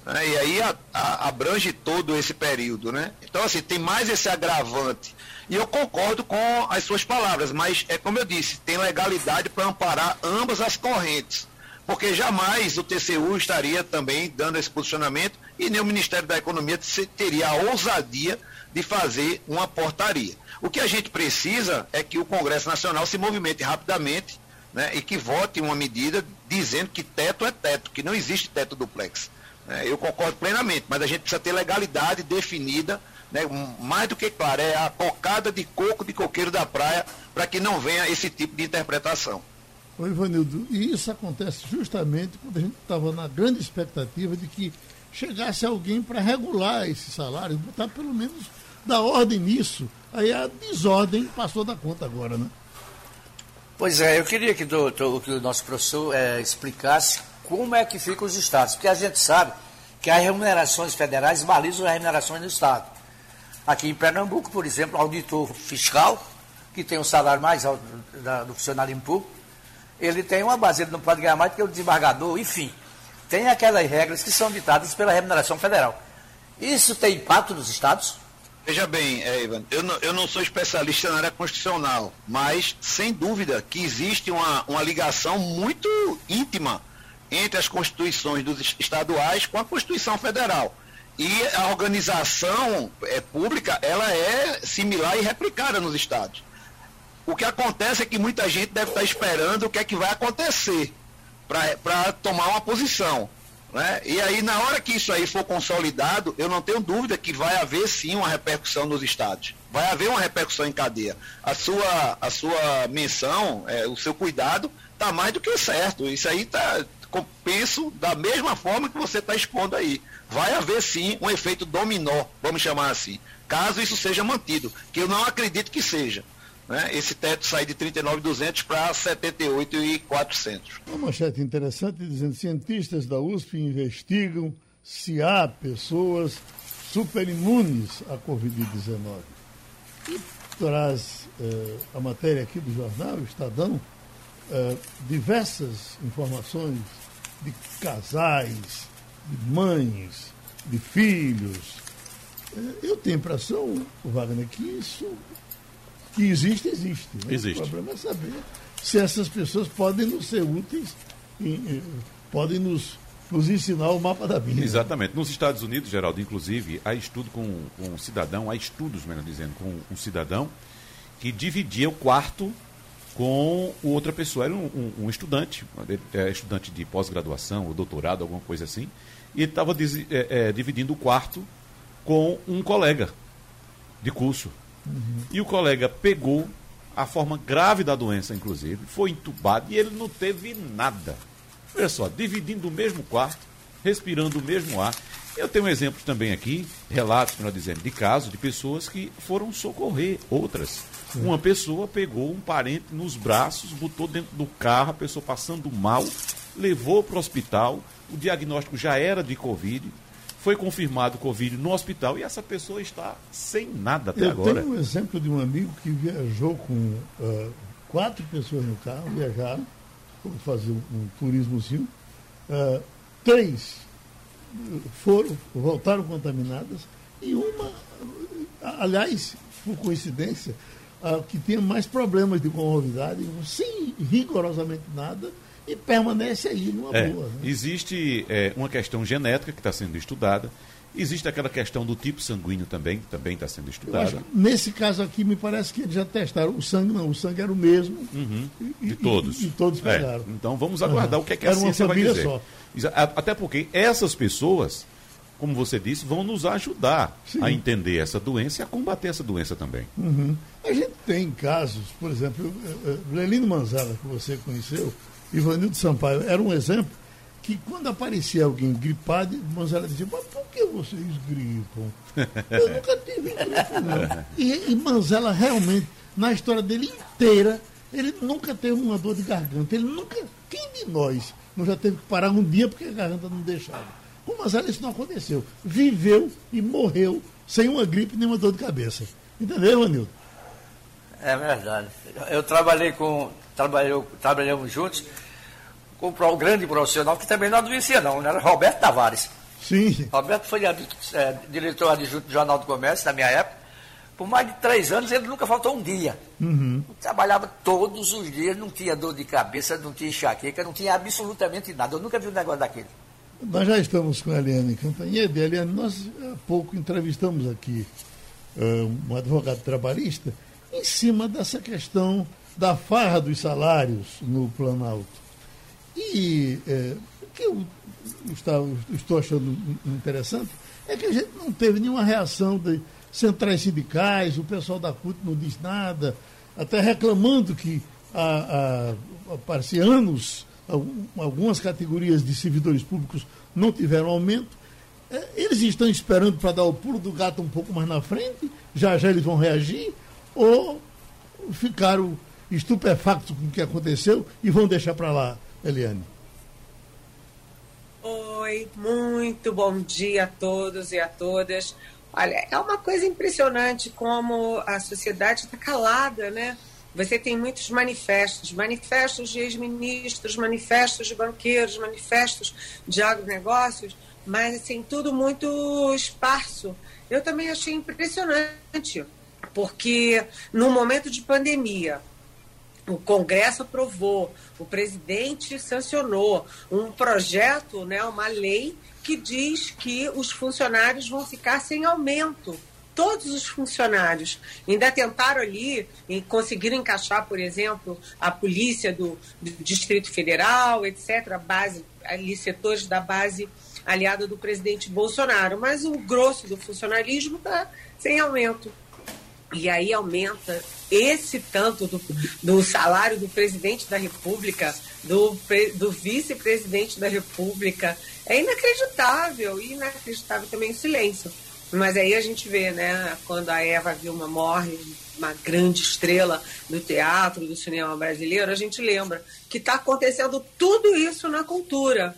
Né? E aí a, a, abrange todo esse período. Né? Então, assim, tem mais esse agravante. E eu concordo com as suas palavras, mas é como eu disse, tem legalidade para amparar ambas as correntes. Porque jamais o TCU estaria também dando esse posicionamento e nem o Ministério da Economia teria a ousadia de fazer uma portaria. O que a gente precisa é que o Congresso Nacional se movimente rapidamente né, e que vote uma medida dizendo que teto é teto, que não existe teto duplex. É, eu concordo plenamente, mas a gente precisa ter legalidade definida, né, mais do que claro, é a cocada de coco de coqueiro da praia para que não venha esse tipo de interpretação. Oi, Ivanildo, e isso acontece justamente quando a gente estava na grande expectativa de que chegasse alguém para regular esse salário, botar pelo menos da ordem nisso. Aí a desordem passou da conta agora, né? Pois é, eu queria que, do, do, que o nosso professor é, explicasse como é que ficam os estados, porque a gente sabe que as remunerações federais balizam as remunerações do estado. Aqui em Pernambuco, por exemplo, o auditor fiscal, que tem o um salário mais alto do funcionário público, ele tem uma base, ele não pode ganhar mais do que o desembargador, enfim. Tem aquelas regras que são ditadas pela remuneração federal. Isso tem impacto nos estados? Veja bem, é, Ivan, eu não, eu não sou especialista na área constitucional, mas sem dúvida que existe uma, uma ligação muito íntima entre as constituições dos estaduais com a Constituição Federal. E a organização é, pública, ela é similar e replicada nos estados. O que acontece é que muita gente deve estar esperando o que é que vai acontecer para tomar uma posição. Né? E aí, na hora que isso aí for consolidado, eu não tenho dúvida que vai haver sim uma repercussão nos estados. Vai haver uma repercussão em cadeia. A sua, a sua menção, é, o seu cuidado, está mais do que certo. Isso aí está, penso, da mesma forma que você está expondo aí. Vai haver sim um efeito dominó, vamos chamar assim, caso isso seja mantido, que eu não acredito que seja né, esse teto sair de 39.200 para 78.400. Uma manchete interessante dizendo cientistas da USP investigam se há pessoas superimunes à Covid-19. E traz eh, a matéria aqui do jornal, Estadão, eh, diversas informações de casais, de mães, de filhos. Eh, eu tenho impressão, Wagner, que isso que existe, existe. Né? Existe. O problema é saber se essas pessoas podem nos ser úteis, e, podem nos, nos ensinar o mapa da vida. Exatamente. Nos Estados Unidos, Geraldo, inclusive, há estudo com, com um cidadão, há estudos, melhor dizendo, com um cidadão que dividia o quarto com outra pessoa. Era um, um, um estudante, é, estudante de pós-graduação ou doutorado, alguma coisa assim, e ele estava é, é, dividindo o quarto com um colega de curso. Uhum. E o colega pegou a forma grave da doença, inclusive, foi entubado e ele não teve nada. Olha só, dividindo o mesmo quarto, respirando o mesmo ar. Eu tenho exemplos também aqui, relatos, melhor dizendo, de casos de pessoas que foram socorrer outras. Sim. Uma pessoa pegou um parente nos braços, botou dentro do carro, a pessoa passando mal, levou para o hospital, o diagnóstico já era de Covid, foi confirmado Covid no hospital e essa pessoa está sem nada até Eu agora. Eu tenho um exemplo de um amigo que viajou com uh, quatro pessoas no carro, viajaram, foram fazer um, turismozinho. Uh, três foram, voltaram contaminadas e uma, aliás, por coincidência, uh, que tinha mais problemas de comorbidade, sem rigorosamente nada, e permanece aí numa é, boa. Né? Existe é, uma questão genética que está sendo estudada. Existe aquela questão do tipo sanguíneo também, que também está sendo estudada. nesse caso aqui, me parece que eles já testaram. O sangue não, o sangue era o mesmo. Uhum, de e, todos. E, e todos é, pegaram. É, então vamos aguardar uhum. o que, é que a ciência vai dizer. Só. Até porque essas pessoas, como você disse, vão nos ajudar Sim. a entender essa doença e a combater essa doença também. Uhum. A gente tem casos, por exemplo, Lelino Manzala, que você conheceu, Ivanildo Sampaio era um exemplo que quando aparecia alguém gripado, Manzella dizia, mas por que vocês gripam? Eu nunca tive gripe, não. E, e Manzella realmente, na história dele inteira, ele nunca teve uma dor de garganta. Ele nunca, quem de nós não já teve que parar um dia porque a garganta não deixava? Com Manzella isso não aconteceu. Viveu e morreu sem uma gripe nem uma dor de cabeça. Entendeu, Anildo? É verdade. Eu trabalhei com. Trabalhou, trabalhamos juntos com um grande profissional que também não adoecia, não, né? Era Roberto Tavares. Sim. Roberto foi é, diretor adjunto do Jornal do Comércio na minha época. Por mais de três anos ele nunca faltou um dia. Uhum. Trabalhava todos os dias, não tinha dor de cabeça, não tinha enxaqueca, não tinha absolutamente nada. Eu nunca vi um negócio daquele. Nós já estamos com a Eliane Cantanhede. Eliane, nós há pouco entrevistamos aqui uh, um advogado trabalhista em cima dessa questão da farra dos salários no Planalto. E é, o que eu estou achando interessante é que a gente não teve nenhuma reação de centrais sindicais, o pessoal da CUT não diz nada, até reclamando que há, há, há anos algumas categorias de servidores públicos não tiveram aumento. É, eles estão esperando para dar o pulo do gato um pouco mais na frente, já já eles vão reagir, ou ficaram estupefactos com o que aconteceu e vão deixar para lá, Eliane? Oi, muito bom dia a todos e a todas. Olha, é uma coisa impressionante como a sociedade está calada, né? Você tem muitos manifestos, manifestos de ex-ministros, manifestos de banqueiros, manifestos de agronegócios, mas assim, tudo muito esparso. Eu também achei impressionante, porque no momento de pandemia, o Congresso aprovou, o presidente sancionou um projeto, né, uma lei que diz que os funcionários vão ficar sem aumento. Todos os funcionários ainda tentaram ali e conseguiram encaixar, por exemplo, a polícia do, do Distrito Federal, etc., a base, ali setores da base aliada do presidente Bolsonaro. Mas o grosso do funcionalismo está sem aumento. E aí aumenta esse tanto do, do salário do presidente da República, do, do vice-presidente da República. É inacreditável, e inacreditável também o silêncio. Mas aí a gente vê, né, quando a Eva Vilma morre, uma grande estrela do teatro, do cinema brasileiro, a gente lembra que está acontecendo tudo isso na cultura.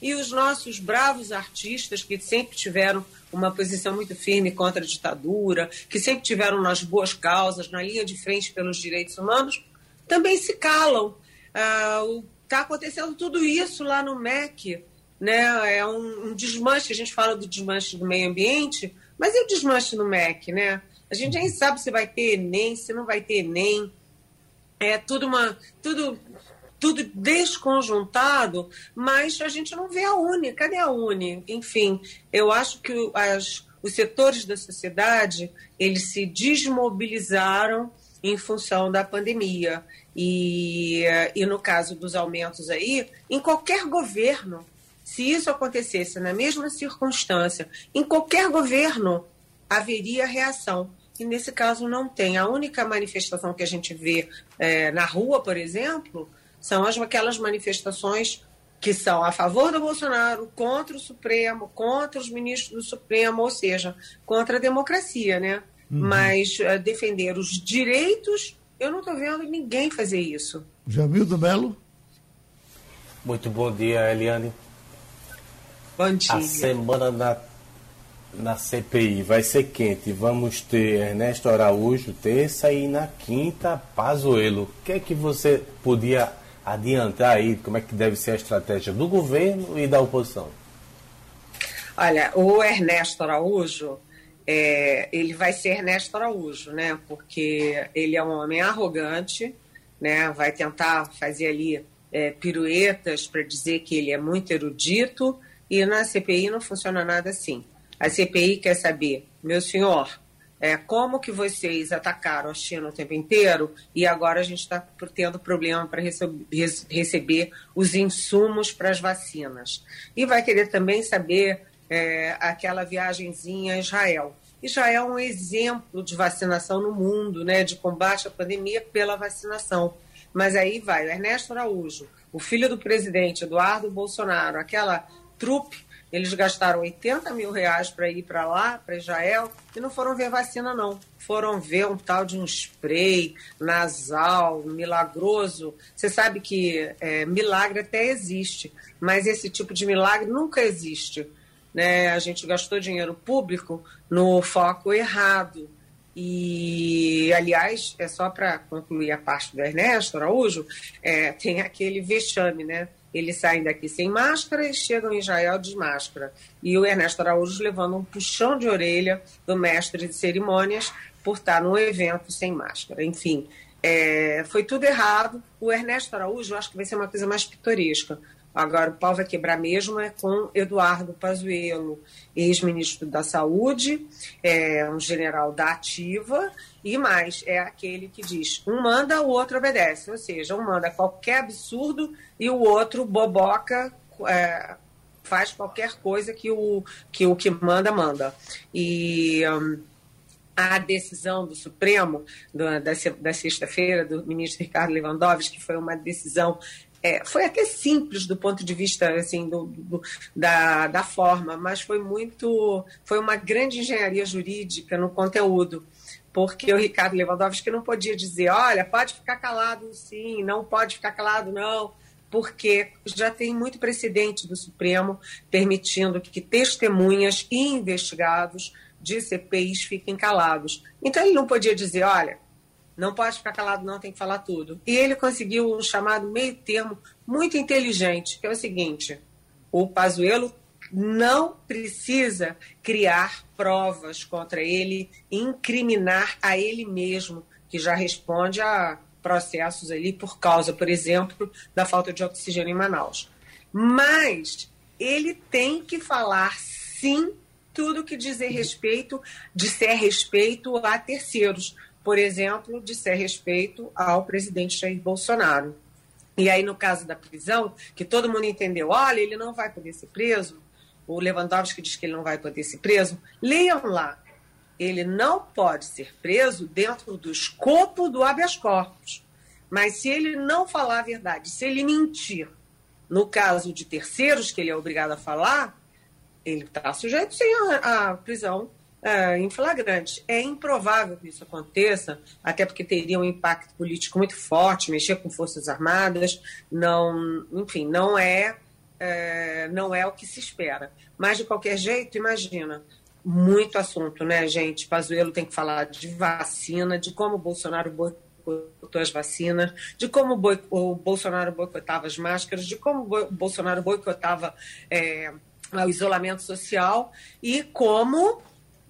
E os nossos bravos artistas, que sempre tiveram uma posição muito firme contra a ditadura, que sempre tiveram nas boas causas, na linha de frente pelos direitos humanos, também se calam. Está ah, acontecendo tudo isso lá no MEC. Né? É um, um desmanche, a gente fala do desmanche do meio ambiente, mas e o desmanche no MEC? Né? A gente nem sabe se vai ter Enem, se não vai ter Enem. É tudo uma. Tudo tudo desconjuntado, mas a gente não vê a Uni. Cadê a Uni? Enfim, eu acho que as, os setores da sociedade eles se desmobilizaram em função da pandemia. E, e no caso dos aumentos aí, em qualquer governo, se isso acontecesse na mesma circunstância, em qualquer governo haveria reação. E nesse caso não tem. A única manifestação que a gente vê é, na rua, por exemplo, são as, aquelas manifestações que são a favor do Bolsonaro, contra o Supremo, contra os ministros do Supremo, ou seja, contra a democracia, né? Uhum. Mas uh, defender os direitos, eu não estou vendo ninguém fazer isso. Jamildo Melo? Muito bom dia, Eliane. Bom dia. A semana na, na CPI vai ser quente. Vamos ter Ernesto Araújo terça e na quinta, Pazuello. O que é que você podia adiantar aí como é que deve ser a estratégia do governo e da oposição? Olha, o Ernesto Araújo, é, ele vai ser Ernesto Araújo, né? Porque ele é um homem arrogante, né? Vai tentar fazer ali é, piruetas para dizer que ele é muito erudito e na CPI não funciona nada assim. A CPI quer saber, meu senhor, é, como que vocês atacaram a China o tempo inteiro e agora a gente está tendo problema para receber os insumos para as vacinas. E vai querer também saber é, aquela viagemzinha a Israel. Israel é um exemplo de vacinação no mundo, né, de combate à pandemia pela vacinação. Mas aí vai o Ernesto Araújo, o filho do presidente Eduardo Bolsonaro, aquela trupe eles gastaram 80 mil reais para ir para lá, para Israel, e não foram ver vacina, não. Foram ver um tal de um spray nasal, milagroso. Você sabe que é, milagre até existe, mas esse tipo de milagre nunca existe. Né? A gente gastou dinheiro público no foco errado. E, aliás, é só para concluir a parte do Ernesto Araújo, é, tem aquele vexame, né? Eles saem daqui sem máscara e chegam em Israel de máscara. E o Ernesto Araújo levando um puxão de orelha do mestre de cerimônias por estar num evento sem máscara. Enfim, é, foi tudo errado. O Ernesto Araújo, eu acho que vai ser uma coisa mais pitoresca. Agora, o pau vai quebrar mesmo é com Eduardo Pazuello, ex-ministro da Saúde, é um general da Ativa, e mais, é aquele que diz, um manda, o outro obedece. Ou seja, um manda qualquer absurdo e o outro boboca, é, faz qualquer coisa que o, que o que manda, manda. E... Um, a decisão do Supremo da, da sexta-feira do ministro Ricardo Lewandowski, que foi uma decisão é, foi até simples do ponto de vista assim do, do, da, da forma, mas foi muito foi uma grande engenharia jurídica no conteúdo, porque o Ricardo Lewandowski não podia dizer, olha, pode ficar calado sim, não pode ficar calado não, porque já tem muito precedente do Supremo permitindo que testemunhas e investigados de CPIs fiquem calados. Então ele não podia dizer, olha, não pode ficar calado, não, tem que falar tudo. E ele conseguiu um chamado meio termo muito inteligente, que é o seguinte: o Pazuello não precisa criar provas contra ele, incriminar a ele mesmo, que já responde a processos ali por causa, por exemplo, da falta de oxigênio em Manaus. Mas ele tem que falar sim tudo que dizer respeito, disser respeito a terceiros por exemplo, disser respeito ao presidente Jair Bolsonaro. E aí, no caso da prisão, que todo mundo entendeu, olha, ele não vai poder ser preso, o Lewandowski diz que ele não vai poder ser preso, leiam lá. Ele não pode ser preso dentro do escopo do habeas corpus. Mas se ele não falar a verdade, se ele mentir, no caso de terceiros que ele é obrigado a falar, ele está sujeito sim à prisão é, em flagrante. É improvável que isso aconteça, até porque teria um impacto político muito forte, mexer com forças armadas, não, enfim, não é, é, não é o que se espera. Mas de qualquer jeito, imagina, muito assunto, né, gente? Pazuello tem que falar de vacina, de como o Bolsonaro boicotou as vacinas, de como o Bolsonaro boicotava as máscaras, de como o Bolsonaro boicotava é, o isolamento social e como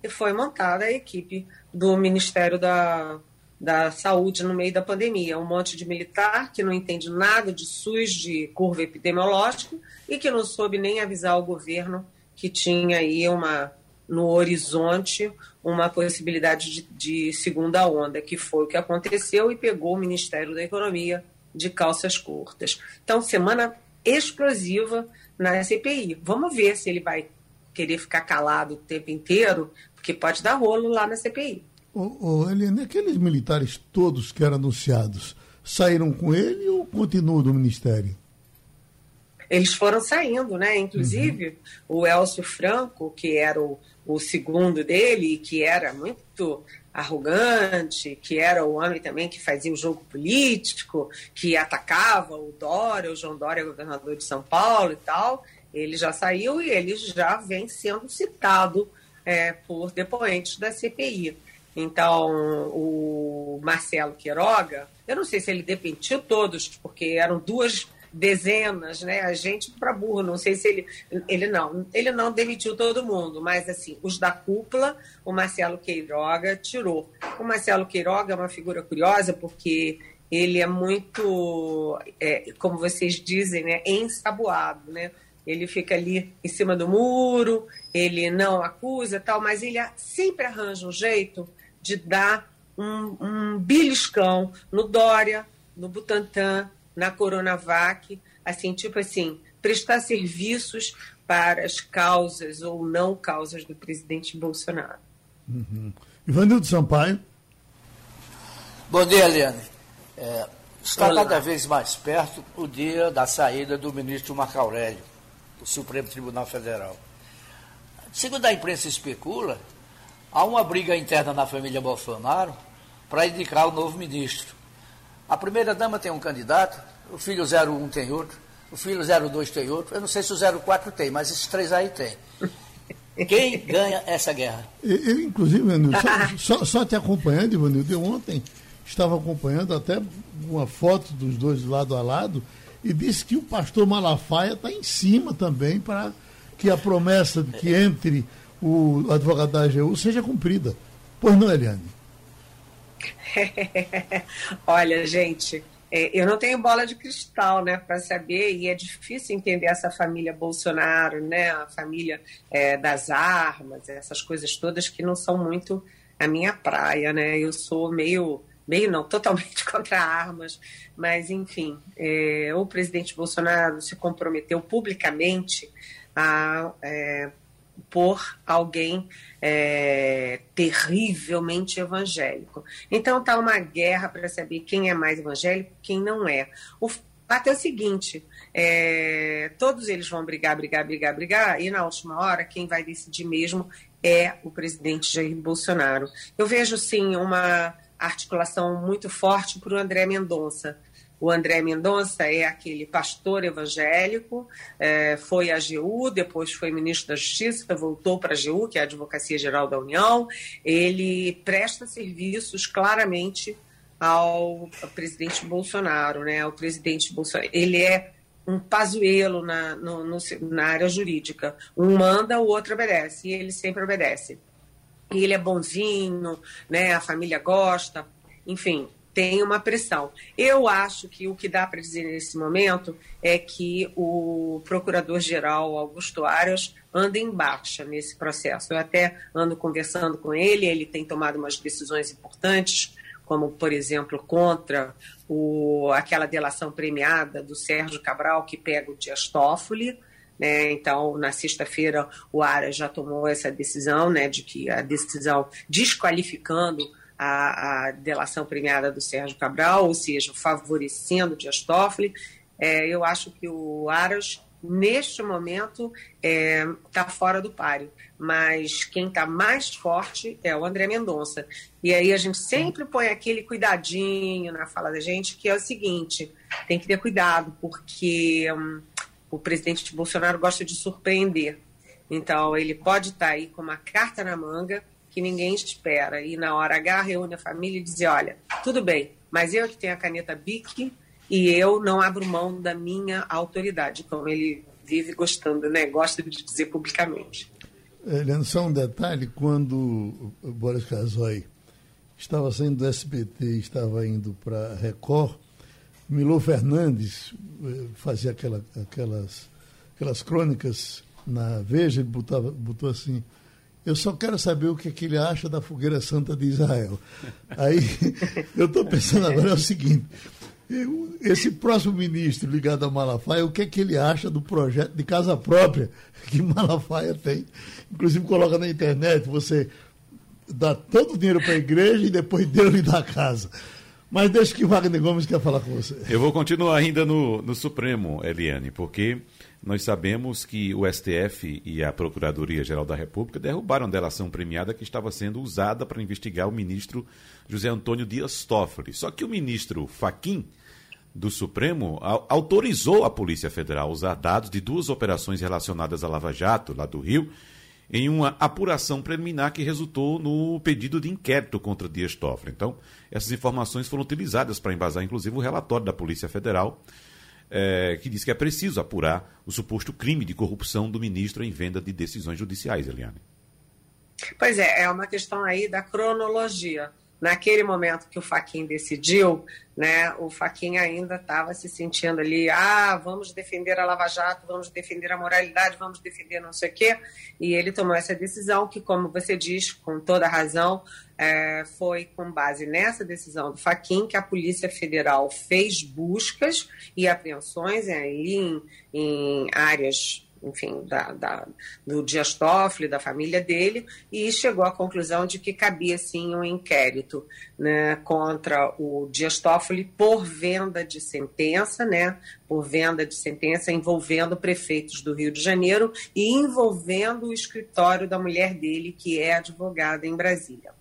foi montada a equipe do Ministério da, da Saúde no meio da pandemia. Um monte de militar que não entende nada de SUS, de curva epidemiológica, e que não soube nem avisar o governo que tinha aí uma no horizonte uma possibilidade de, de segunda onda, que foi o que aconteceu e pegou o Ministério da Economia de calças curtas. Então, semana explosiva na CPI. Vamos ver se ele vai querer ficar calado o tempo inteiro, porque pode dar rolo lá na CPI. Ô, ô, aqueles militares todos que eram anunciados, saíram com ele ou continuam no Ministério? Eles foram saindo, né? Inclusive, uhum. o Elcio Franco, que era o, o segundo dele, que era muito arrogante, que era o homem também que fazia o jogo político, que atacava o Dória, o João Dória, governador de São Paulo e tal, ele já saiu e ele já vem sendo citado é, por depoentes da CPI. Então, o Marcelo Queiroga, eu não sei se ele demitiu todos, porque eram duas dezenas, né? A gente para burro, não sei se ele ele não, ele não demitiu todo mundo, mas assim, os da cúpula, o Marcelo Queiroga tirou. O Marcelo Queiroga é uma figura curiosa porque ele é muito, é, como vocês dizem, né, ensaboado, né? Ele fica ali em cima do muro, ele não acusa tal, mas ele sempre arranja um jeito de dar um, um beliscão no Dória, no Butantan, na Coronavac, assim, tipo assim, prestar serviços para as causas ou não causas do presidente Bolsonaro. Uhum. Ivanildo Sampaio. Bom dia, Eliane. É, está Olá. cada vez mais perto o dia da saída do ministro Marco Aurélio do Supremo Tribunal Federal. Segundo a imprensa especula, há uma briga interna na família Bolsonaro para indicar o novo ministro. A primeira-dama tem um candidato, o filho 01 tem outro, o filho 02 tem outro, eu não sei se o 04 tem, mas esses três aí tem. Quem ganha essa guerra? Eu, inclusive, Ivanildo, só, só, só, te acompanhando, Ivanildo, eu ontem estava acompanhando até uma foto dos dois lado a lado e disse que o pastor Malafaia está em cima também para que a promessa de que entre o advogado da AGU seja cumprida. Pois não, Eliane? Olha, gente, é, eu não tenho bola de cristal, né, para saber, e é difícil entender essa família Bolsonaro, né, a família é, das armas, essas coisas todas que não são muito a minha praia, né, eu sou meio, meio não, totalmente contra armas, mas enfim, é, o presidente Bolsonaro se comprometeu publicamente a é, por alguém é, terrivelmente evangélico. Então está uma guerra para saber quem é mais evangélico, quem não é. O fato é o seguinte: é, todos eles vão brigar, brigar, brigar, brigar, e na última hora quem vai decidir mesmo é o presidente Jair Bolsonaro. Eu vejo sim uma articulação muito forte para o André Mendonça. O André Mendonça é aquele pastor evangélico, é, foi à AGU, depois foi ministro da Justiça, voltou para a AGU, que é a Advocacia Geral da União. Ele presta serviços claramente ao, ao presidente Bolsonaro, né? O presidente Bolsonaro, ele é um pazuelo na, no, no, na área jurídica. Um manda, o outro obedece, e ele sempre obedece. E ele é bonzinho, né? A família gosta, enfim, tem uma pressão. Eu acho que o que dá para dizer nesse momento é que o procurador-geral Augusto Aras anda em baixa nesse processo. Eu até ando conversando com ele, ele tem tomado umas decisões importantes, como, por exemplo, contra o, aquela delação premiada do Sérgio Cabral, que pega o Dias Toffoli, né? Então, na sexta-feira, o Aras já tomou essa decisão, né, de que a decisão desqualificando a, a delação premiada do Sérgio Cabral, ou seja, favorecendo Dias Toffoli. É, eu acho que o Aras, neste momento, está é, tá fora do páreo. Mas quem está mais forte é o André Mendonça. E aí a gente sempre põe aquele cuidadinho na fala da gente, que é o seguinte: tem que ter cuidado, porque hum, o presidente Bolsonaro gosta de surpreender. Então, ele pode estar tá aí com uma carta na manga que ninguém espera. E na hora H reúne a família e diz: olha, tudo bem, mas eu que tenho a caneta BIC e eu não abro mão da minha autoridade, como ele vive gostando, né? Gosta de dizer publicamente. Eliane, só um detalhe, quando o Boris Casoy estava saindo do SBT e estava indo para Record, Milô Fernandes eh, fazia aquela, aquelas, aquelas crônicas na Veja, ele botava, botou assim, eu só quero saber o que, é que ele acha da fogueira santa de Israel. Aí eu estou pensando agora é o seguinte: esse próximo ministro ligado a Malafaia, o que é que ele acha do projeto de casa própria que Malafaia tem? Inclusive coloca na internet, você dá tanto dinheiro para a igreja e depois Deus lhe dá casa. Mas deixa que Wagner Gomes quer falar com você. Eu vou continuar ainda no, no Supremo, Eliane, porque nós sabemos que o STF e a Procuradoria-Geral da República derrubaram a delação premiada que estava sendo usada para investigar o ministro José Antônio Dias Toffoli. Só que o ministro Faquim do Supremo autorizou a Polícia Federal a usar dados de duas operações relacionadas à Lava Jato, lá do Rio, em uma apuração preliminar que resultou no pedido de inquérito contra Dias Toffoli. Então, essas informações foram utilizadas para embasar, inclusive, o relatório da Polícia Federal, é, que diz que é preciso apurar o suposto crime de corrupção do ministro em venda de decisões judiciais, Eliane. Pois é, é uma questão aí da cronologia naquele momento que o Faquin decidiu, né, o Faquin ainda estava se sentindo ali, ah, vamos defender a Lava Jato, vamos defender a moralidade, vamos defender não sei o quê, e ele tomou essa decisão que, como você diz, com toda razão, é, foi com base nessa decisão do Faquin que a Polícia Federal fez buscas e apreensões ali em, em áreas enfim, da, da, do Dias Toffoli, da família dele, e chegou à conclusão de que cabia sim um inquérito né, contra o Dias Toffoli por venda de sentença, né, por venda de sentença envolvendo prefeitos do Rio de Janeiro e envolvendo o escritório da mulher dele, que é advogada em Brasília.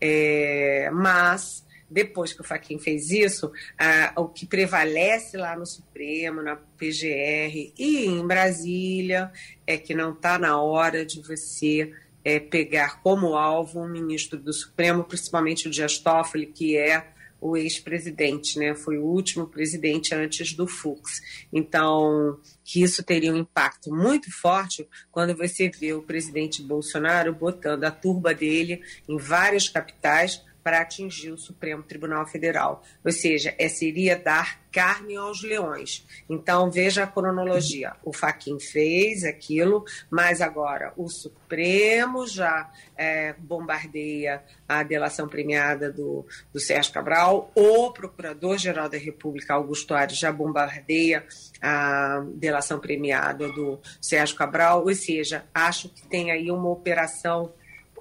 É, mas depois que o Faquin fez isso, ah, o que prevalece lá no Supremo, na PGR e em Brasília é que não está na hora de você é, pegar como alvo um ministro do Supremo, principalmente o Dias Toffoli, que é o ex-presidente, né? Foi o último presidente antes do Fux. Então, que isso teria um impacto muito forte quando você vê o presidente Bolsonaro botando a turba dele em várias capitais para atingir o Supremo Tribunal Federal. Ou seja, é, seria dar carne aos leões. Então, veja a cronologia. O Faquin fez aquilo, mas agora o Supremo já é, bombardeia a delação premiada do, do Sérgio Cabral, o Procurador-Geral da República, Augusto Ares, já bombardeia a delação premiada do Sérgio Cabral. Ou seja, acho que tem aí uma operação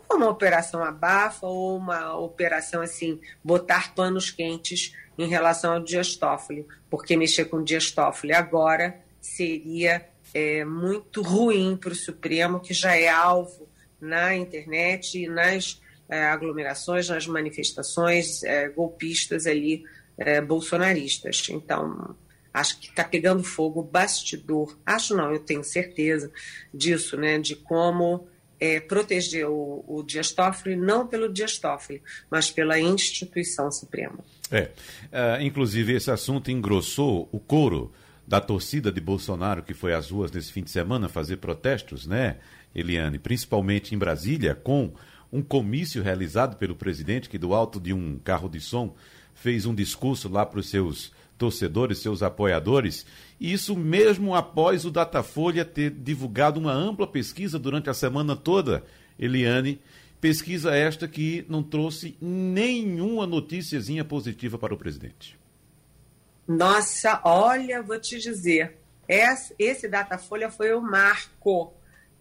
uma operação abafa ou uma operação assim, botar panos quentes em relação ao Dias Toffoli, porque mexer com o Dias Toffoli agora seria é, muito ruim para o Supremo, que já é alvo na internet e nas é, aglomerações, nas manifestações é, golpistas ali, é, bolsonaristas. Então, acho que está pegando fogo o bastidor. Acho não, eu tenho certeza disso, né? De como é, proteger o, o Dias Toffoli, não pelo Dias Toffoli, mas pela instituição suprema. É, uh, inclusive esse assunto engrossou o coro da torcida de Bolsonaro que foi às ruas nesse fim de semana fazer protestos, né, Eliane? Principalmente em Brasília, com um comício realizado pelo presidente que do alto de um carro de som fez um discurso lá para os seus torcedores, seus apoiadores, e isso mesmo após o Datafolha ter divulgado uma ampla pesquisa durante a semana toda, Eliane, pesquisa esta que não trouxe nenhuma noticiazinha positiva para o presidente. Nossa, olha, vou te dizer, esse Datafolha foi o marco,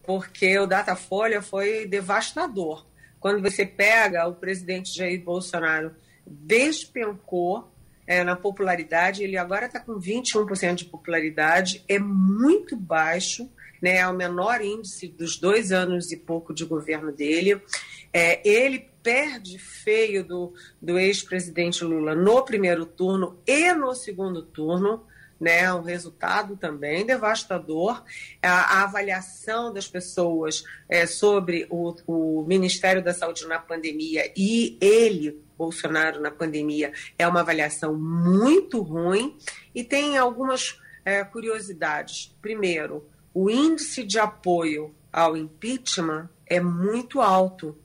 porque o Datafolha foi devastador. Quando você pega o presidente Jair Bolsonaro despencou é, na popularidade, ele agora está com 21% de popularidade, é muito baixo, né, é o menor índice dos dois anos e pouco de governo dele. É, ele perde feio do, do ex-presidente Lula no primeiro turno e no segundo turno né, um resultado também devastador. A, a avaliação das pessoas é, sobre o, o, Ministério da Saúde na pandemia e ele, Bolsonaro, na pandemia, é uma avaliação muito ruim e tem algumas é, curiosidades. Primeiro, o índice de apoio ao impeachment é muito alto.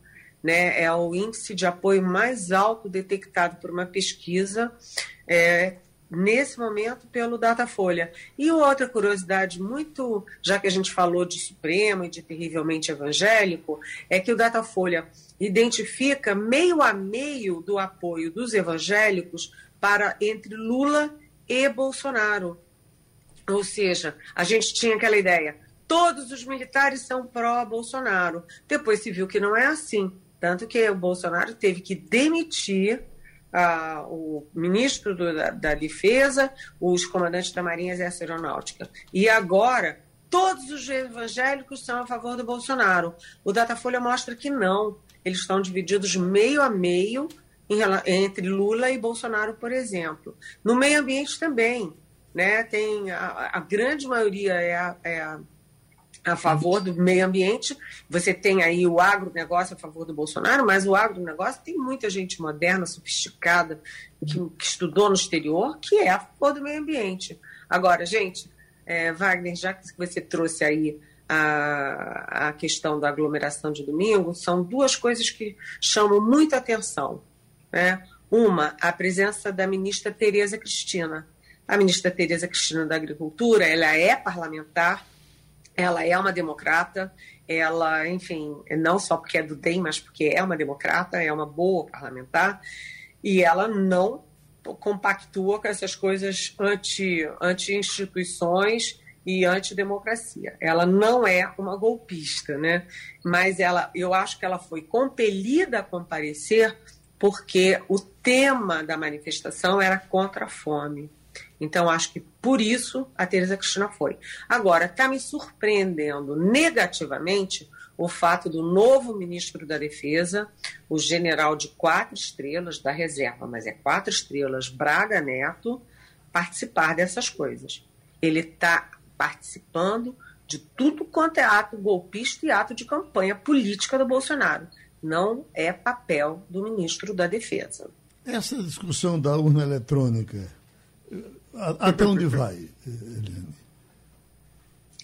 Né, é o índice de apoio mais alto detectado por uma pesquisa é, nesse momento pelo Datafolha. E outra curiosidade muito, já que a gente falou de Supremo e de terrivelmente evangélico, é que o Datafolha identifica meio a meio do apoio dos evangélicos para entre Lula e Bolsonaro. Ou seja, a gente tinha aquela ideia, todos os militares são pró-Bolsonaro. Depois se viu que não é assim, tanto que o Bolsonaro teve que demitir ah, o ministro do, da, da, Defesa, os comandantes da Marinha e Aeronáutica. E agora, todos os evangélicos são a favor do Bolsonaro. O Datafolha mostra que não. Eles estão divididos meio a meio em, entre Lula e Bolsonaro, por exemplo. No meio ambiente também. Né? Tem a, a grande maioria é a, é a a favor do meio ambiente. Você tem aí o agronegócio a favor do Bolsonaro, mas o agronegócio tem muita gente moderna, sofisticada, que, que estudou no exterior, que é a favor do meio ambiente. Agora, gente, é, Wagner, já que você trouxe aí a, a questão da aglomeração de domingo, são duas coisas que chamam muita atenção. Né? Uma, a presença da ministra Tereza Cristina. A ministra Tereza Cristina da Agricultura, ela é parlamentar, ela é uma democrata, ela, enfim, não só porque é do DEM, mas porque é uma democrata, é uma boa parlamentar, e ela não compactua com essas coisas anti-instituições anti e antidemocracia. Ela não é uma golpista, né? Mas ela, eu acho que ela foi compelida a comparecer porque o tema da manifestação era contra a fome. Então, acho que por isso a Tereza Cristina foi. Agora, está me surpreendendo negativamente o fato do novo ministro da Defesa, o general de quatro estrelas da reserva, mas é quatro estrelas, Braga Neto, participar dessas coisas. Ele está participando de tudo quanto é ato golpista e ato de campanha política do Bolsonaro. Não é papel do ministro da Defesa. Essa discussão da urna eletrônica, até onde vai, Eliane?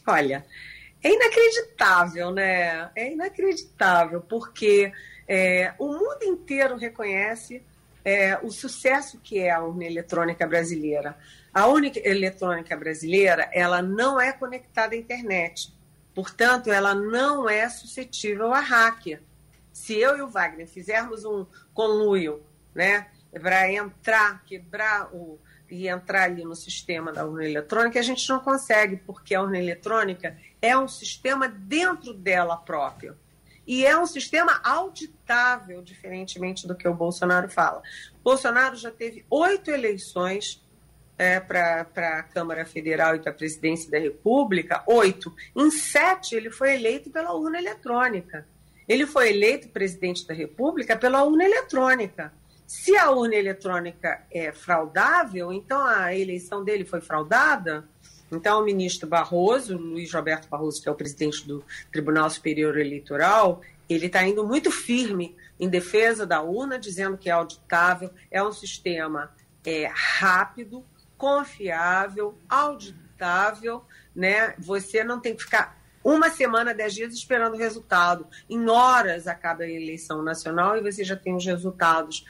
Olha, é inacreditável, né? É inacreditável, porque é, o mundo inteiro reconhece é, o sucesso que é a urna eletrônica brasileira. A urna eletrônica brasileira, ela não é conectada à internet. Portanto, ela não é suscetível a hacker. Se eu e o Wagner fizermos um conluio, né, para entrar, quebrar o, e entrar ali no sistema da urna eletrônica, a gente não consegue, porque a urna eletrônica é um sistema dentro dela própria. E é um sistema auditável, diferentemente do que o Bolsonaro fala. Bolsonaro já teve oito eleições é, para a Câmara Federal e para a presidência da República, oito. Em sete, ele foi eleito pela urna eletrônica. Ele foi eleito presidente da República pela urna eletrônica. Se a urna eletrônica é fraudável, então a eleição dele foi fraudada. Então, o ministro Barroso, Luiz Roberto Barroso, que é o presidente do Tribunal Superior Eleitoral, ele está indo muito firme em defesa da urna, dizendo que é auditável, é um sistema é, rápido, confiável, auditável, né? Você não tem que ficar uma semana, dez dias esperando o resultado. Em horas acaba a eleição nacional e você já tem os resultados.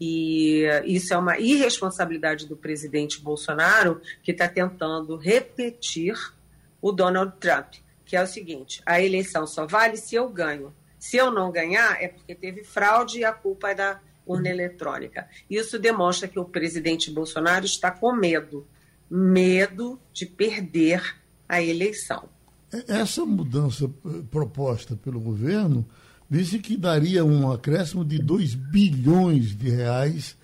E isso é uma irresponsabilidade do presidente Bolsonaro, que está tentando repetir o Donald Trump, que é o seguinte: a eleição só vale se eu ganho. Se eu não ganhar, é porque teve fraude e a culpa é da urna eletrônica. Isso demonstra que o presidente Bolsonaro está com medo medo de perder a eleição. Essa mudança eh, proposta pelo governo disse que daria um acréscimo de 2 bilhões de reais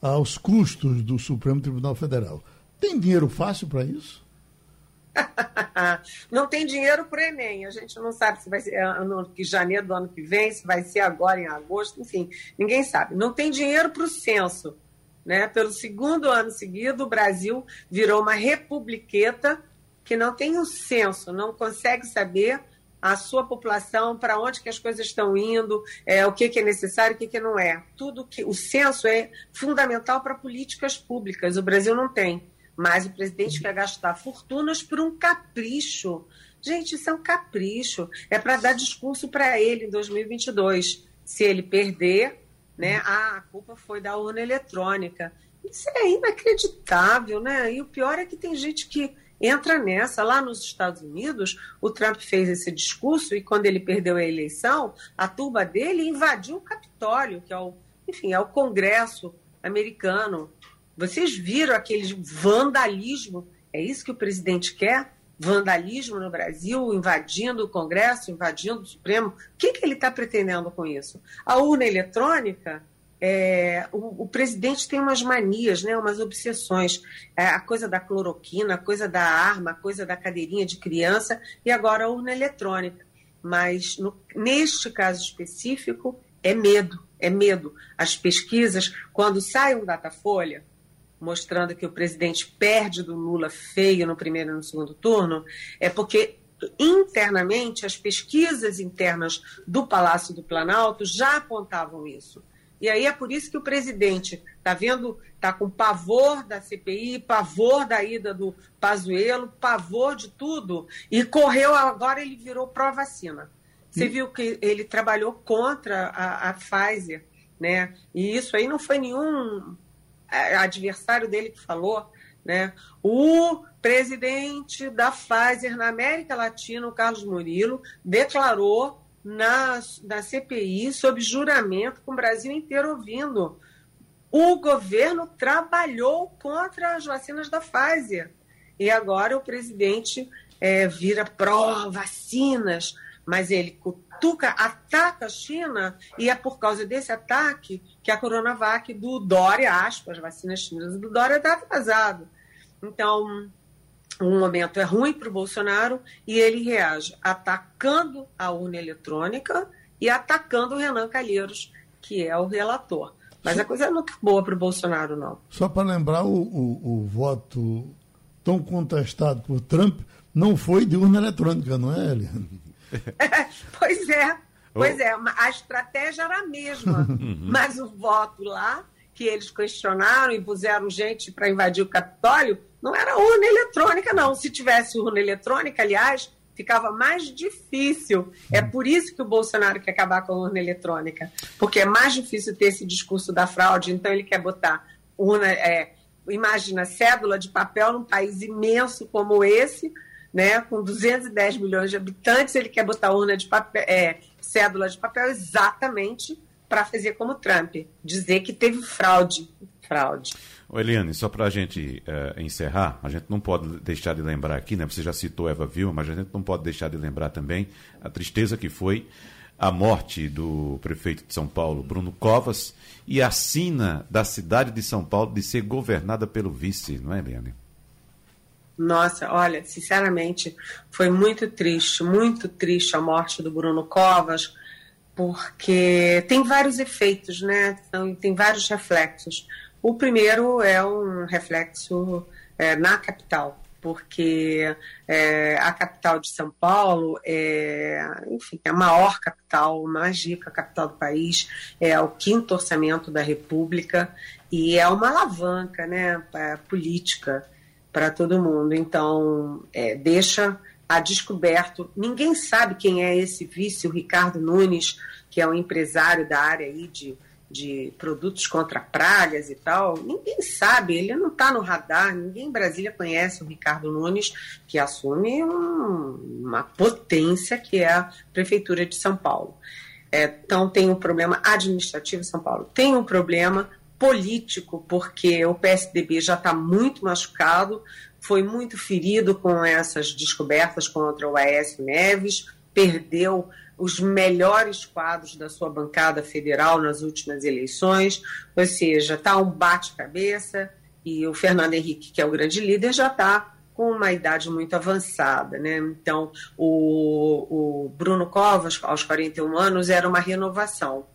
aos custos do Supremo Tribunal Federal. Tem dinheiro fácil para isso? não tem dinheiro para o Enem. A gente não sabe se vai ser no janeiro do ano que vem, se vai ser agora em agosto, enfim, ninguém sabe. Não tem dinheiro para o censo. Né? Pelo segundo ano seguido, o Brasil virou uma republiqueta que não tem um censo, não consegue saber a sua população, para onde que as coisas estão indo, é, o que, que é necessário, o que, que não é. Tudo que o censo é fundamental para políticas públicas. O Brasil não tem. Mas o presidente quer gastar fortunas por um capricho. Gente, isso é um capricho. É para dar discurso para ele em 2022. Se ele perder, né, ah, a culpa foi da urna eletrônica. Isso é inacreditável, né? E o pior é que tem gente que entra nessa. Lá nos Estados Unidos, o Trump fez esse discurso e quando ele perdeu a eleição, a turba dele invadiu o Capitólio, que é o, enfim, é o Congresso americano. Vocês viram aquele vandalismo? É isso que o presidente quer? Vandalismo no Brasil, invadindo o Congresso, invadindo o Supremo. O que, que ele está pretendendo com isso? A urna eletrônica é, o, o, presidente tem umas manias, né, umas obsessões. É, a coisa da cloroquina, a coisa da arma, a coisa da cadeirinha de criança e agora a urna eletrônica. Mas no, neste caso específico, é medo, é medo. As pesquisas, quando sai um Datafolha mostrando que o presidente perde do Lula feio no primeiro e no segundo turno, é porque internamente as pesquisas internas do Palácio do Planalto já apontavam isso. E aí é por isso que o presidente está vendo, está com pavor da CPI, pavor da ida do Pazuello, pavor de tudo, e correu, agora ele virou pró-vacina. Você hum. viu que ele trabalhou contra a, a Pfizer, né? E isso aí não foi nenhum é, adversário dele que falou, né? O presidente da Pfizer na América Latina, o Carlos Murilo, declarou na, na CPI sob juramento, com o Brasil inteiro ouvindo. O governo trabalhou contra as vacinas da Pfizer. E agora o presidente é, vira pró-vacinas, mas ele cutuca, ataca a China, e é por causa desse ataque que a Coronavac do Dória, aspas, vacinas chinesas do Dória está atrasado. Então, um momento é ruim para o Bolsonaro e ele reage atacando a urna eletrônica e atacando o Renan Calheiros, que é o relator. Mas a coisa não está boa para o Bolsonaro, não. Só para lembrar, o, o, o, voto tão contestado por Trump não foi de urna eletrônica, não é, Eliane? pois é, pois é. A estratégia era a mesma, uhum. mas o voto lá, que eles questionaram e puseram gente para invadir o Capitólio, não era urna eletrônica, não. Se tivesse urna eletrônica, aliás, ficava mais difícil. É por isso que o Bolsonaro quer acabar com a urna eletrônica, porque é mais difícil ter esse discurso da fraude, então ele quer botar urna, é, imagina, cédula de papel num país imenso como esse, né, com 210 milhões de habitantes, ele quer botar urna de papel, é, cédula de papel exatamente para fazer como Trump, dizer que teve fraude. Fraude. Eliane, só para a gente uh, encerrar, a gente não pode deixar de lembrar aqui, né? Você já citou Eva Vilma, mas a gente não pode deixar de lembrar também a tristeza que foi a morte do prefeito de São Paulo, Bruno Covas, e a sina da cidade de São Paulo de ser governada pelo vice, não é, Eliane? Nossa, olha, sinceramente, foi muito triste, muito triste a morte do Bruno Covas, porque tem vários efeitos, né? Tem vários reflexos. O primeiro é um reflexo é, na capital, porque é, a capital de São Paulo é, enfim, é a maior capital, mais rica capital do país, é o quinto orçamento da República e é uma alavanca né, política para todo mundo. Então, é, deixa a descoberto. Ninguém sabe quem é esse vice, o Ricardo Nunes, que é um empresário da área aí de de produtos contra pragas e tal, ninguém sabe, ele não está no radar, ninguém em Brasília conhece o Ricardo Nunes, que assume um, uma potência que é a Prefeitura de São Paulo. É, então tem um problema administrativo em São Paulo, tem um problema político, porque o PSDB já está muito machucado, foi muito ferido com essas descobertas contra o Aécio Neves, perdeu os melhores quadros da sua bancada federal nas últimas eleições, ou seja, está um bate-cabeça e o Fernando Henrique, que é o grande líder, já está com uma idade muito avançada. Né? Então, o, o Bruno Covas, aos 41 anos, era uma renovação.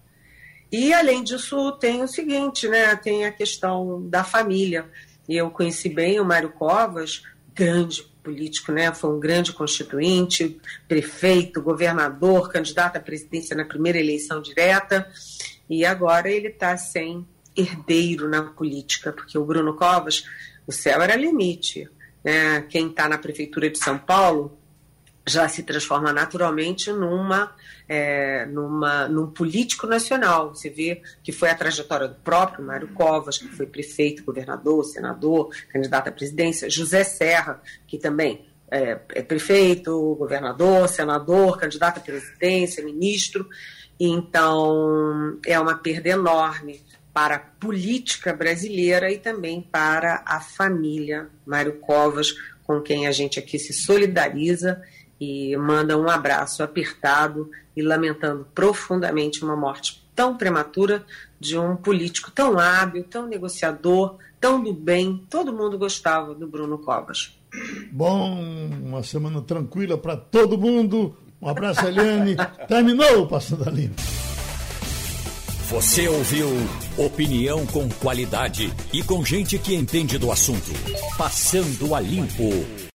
E, além disso, tem o seguinte, né? tem a questão da família. Eu conheci bem o Mário Covas, grande político, né? Foi um grande constituinte, prefeito, governador, candidato à presidência na primeira eleição direta, e agora ele está sem herdeiro na política, porque o Bruno Covas, o céu era limite. Né? Quem está na prefeitura de São Paulo já se transforma naturalmente numa, é, numa, num político nacional. Você vê que foi a trajetória do próprio Mário Covas, que foi prefeito, governador, senador, candidato à presidência, José Serra, que também é, é prefeito, governador, senador, candidato à presidência, ministro. Então, é uma perda enorme para a política brasileira e também para a família Mário Covas, com quem a gente aqui se solidariza e manda um abraço apertado e lamentando profundamente uma morte tão prematura de um político tão hábil, tão negociador, tão do bem. Todo mundo gostava do Bruno Covas. Bom, uma semana tranquila para todo mundo. Um abraço, Eliane. Terminou o Passando a Limpo. Você ouviu opinião com qualidade e com gente que entende do assunto. Passando a Limpo.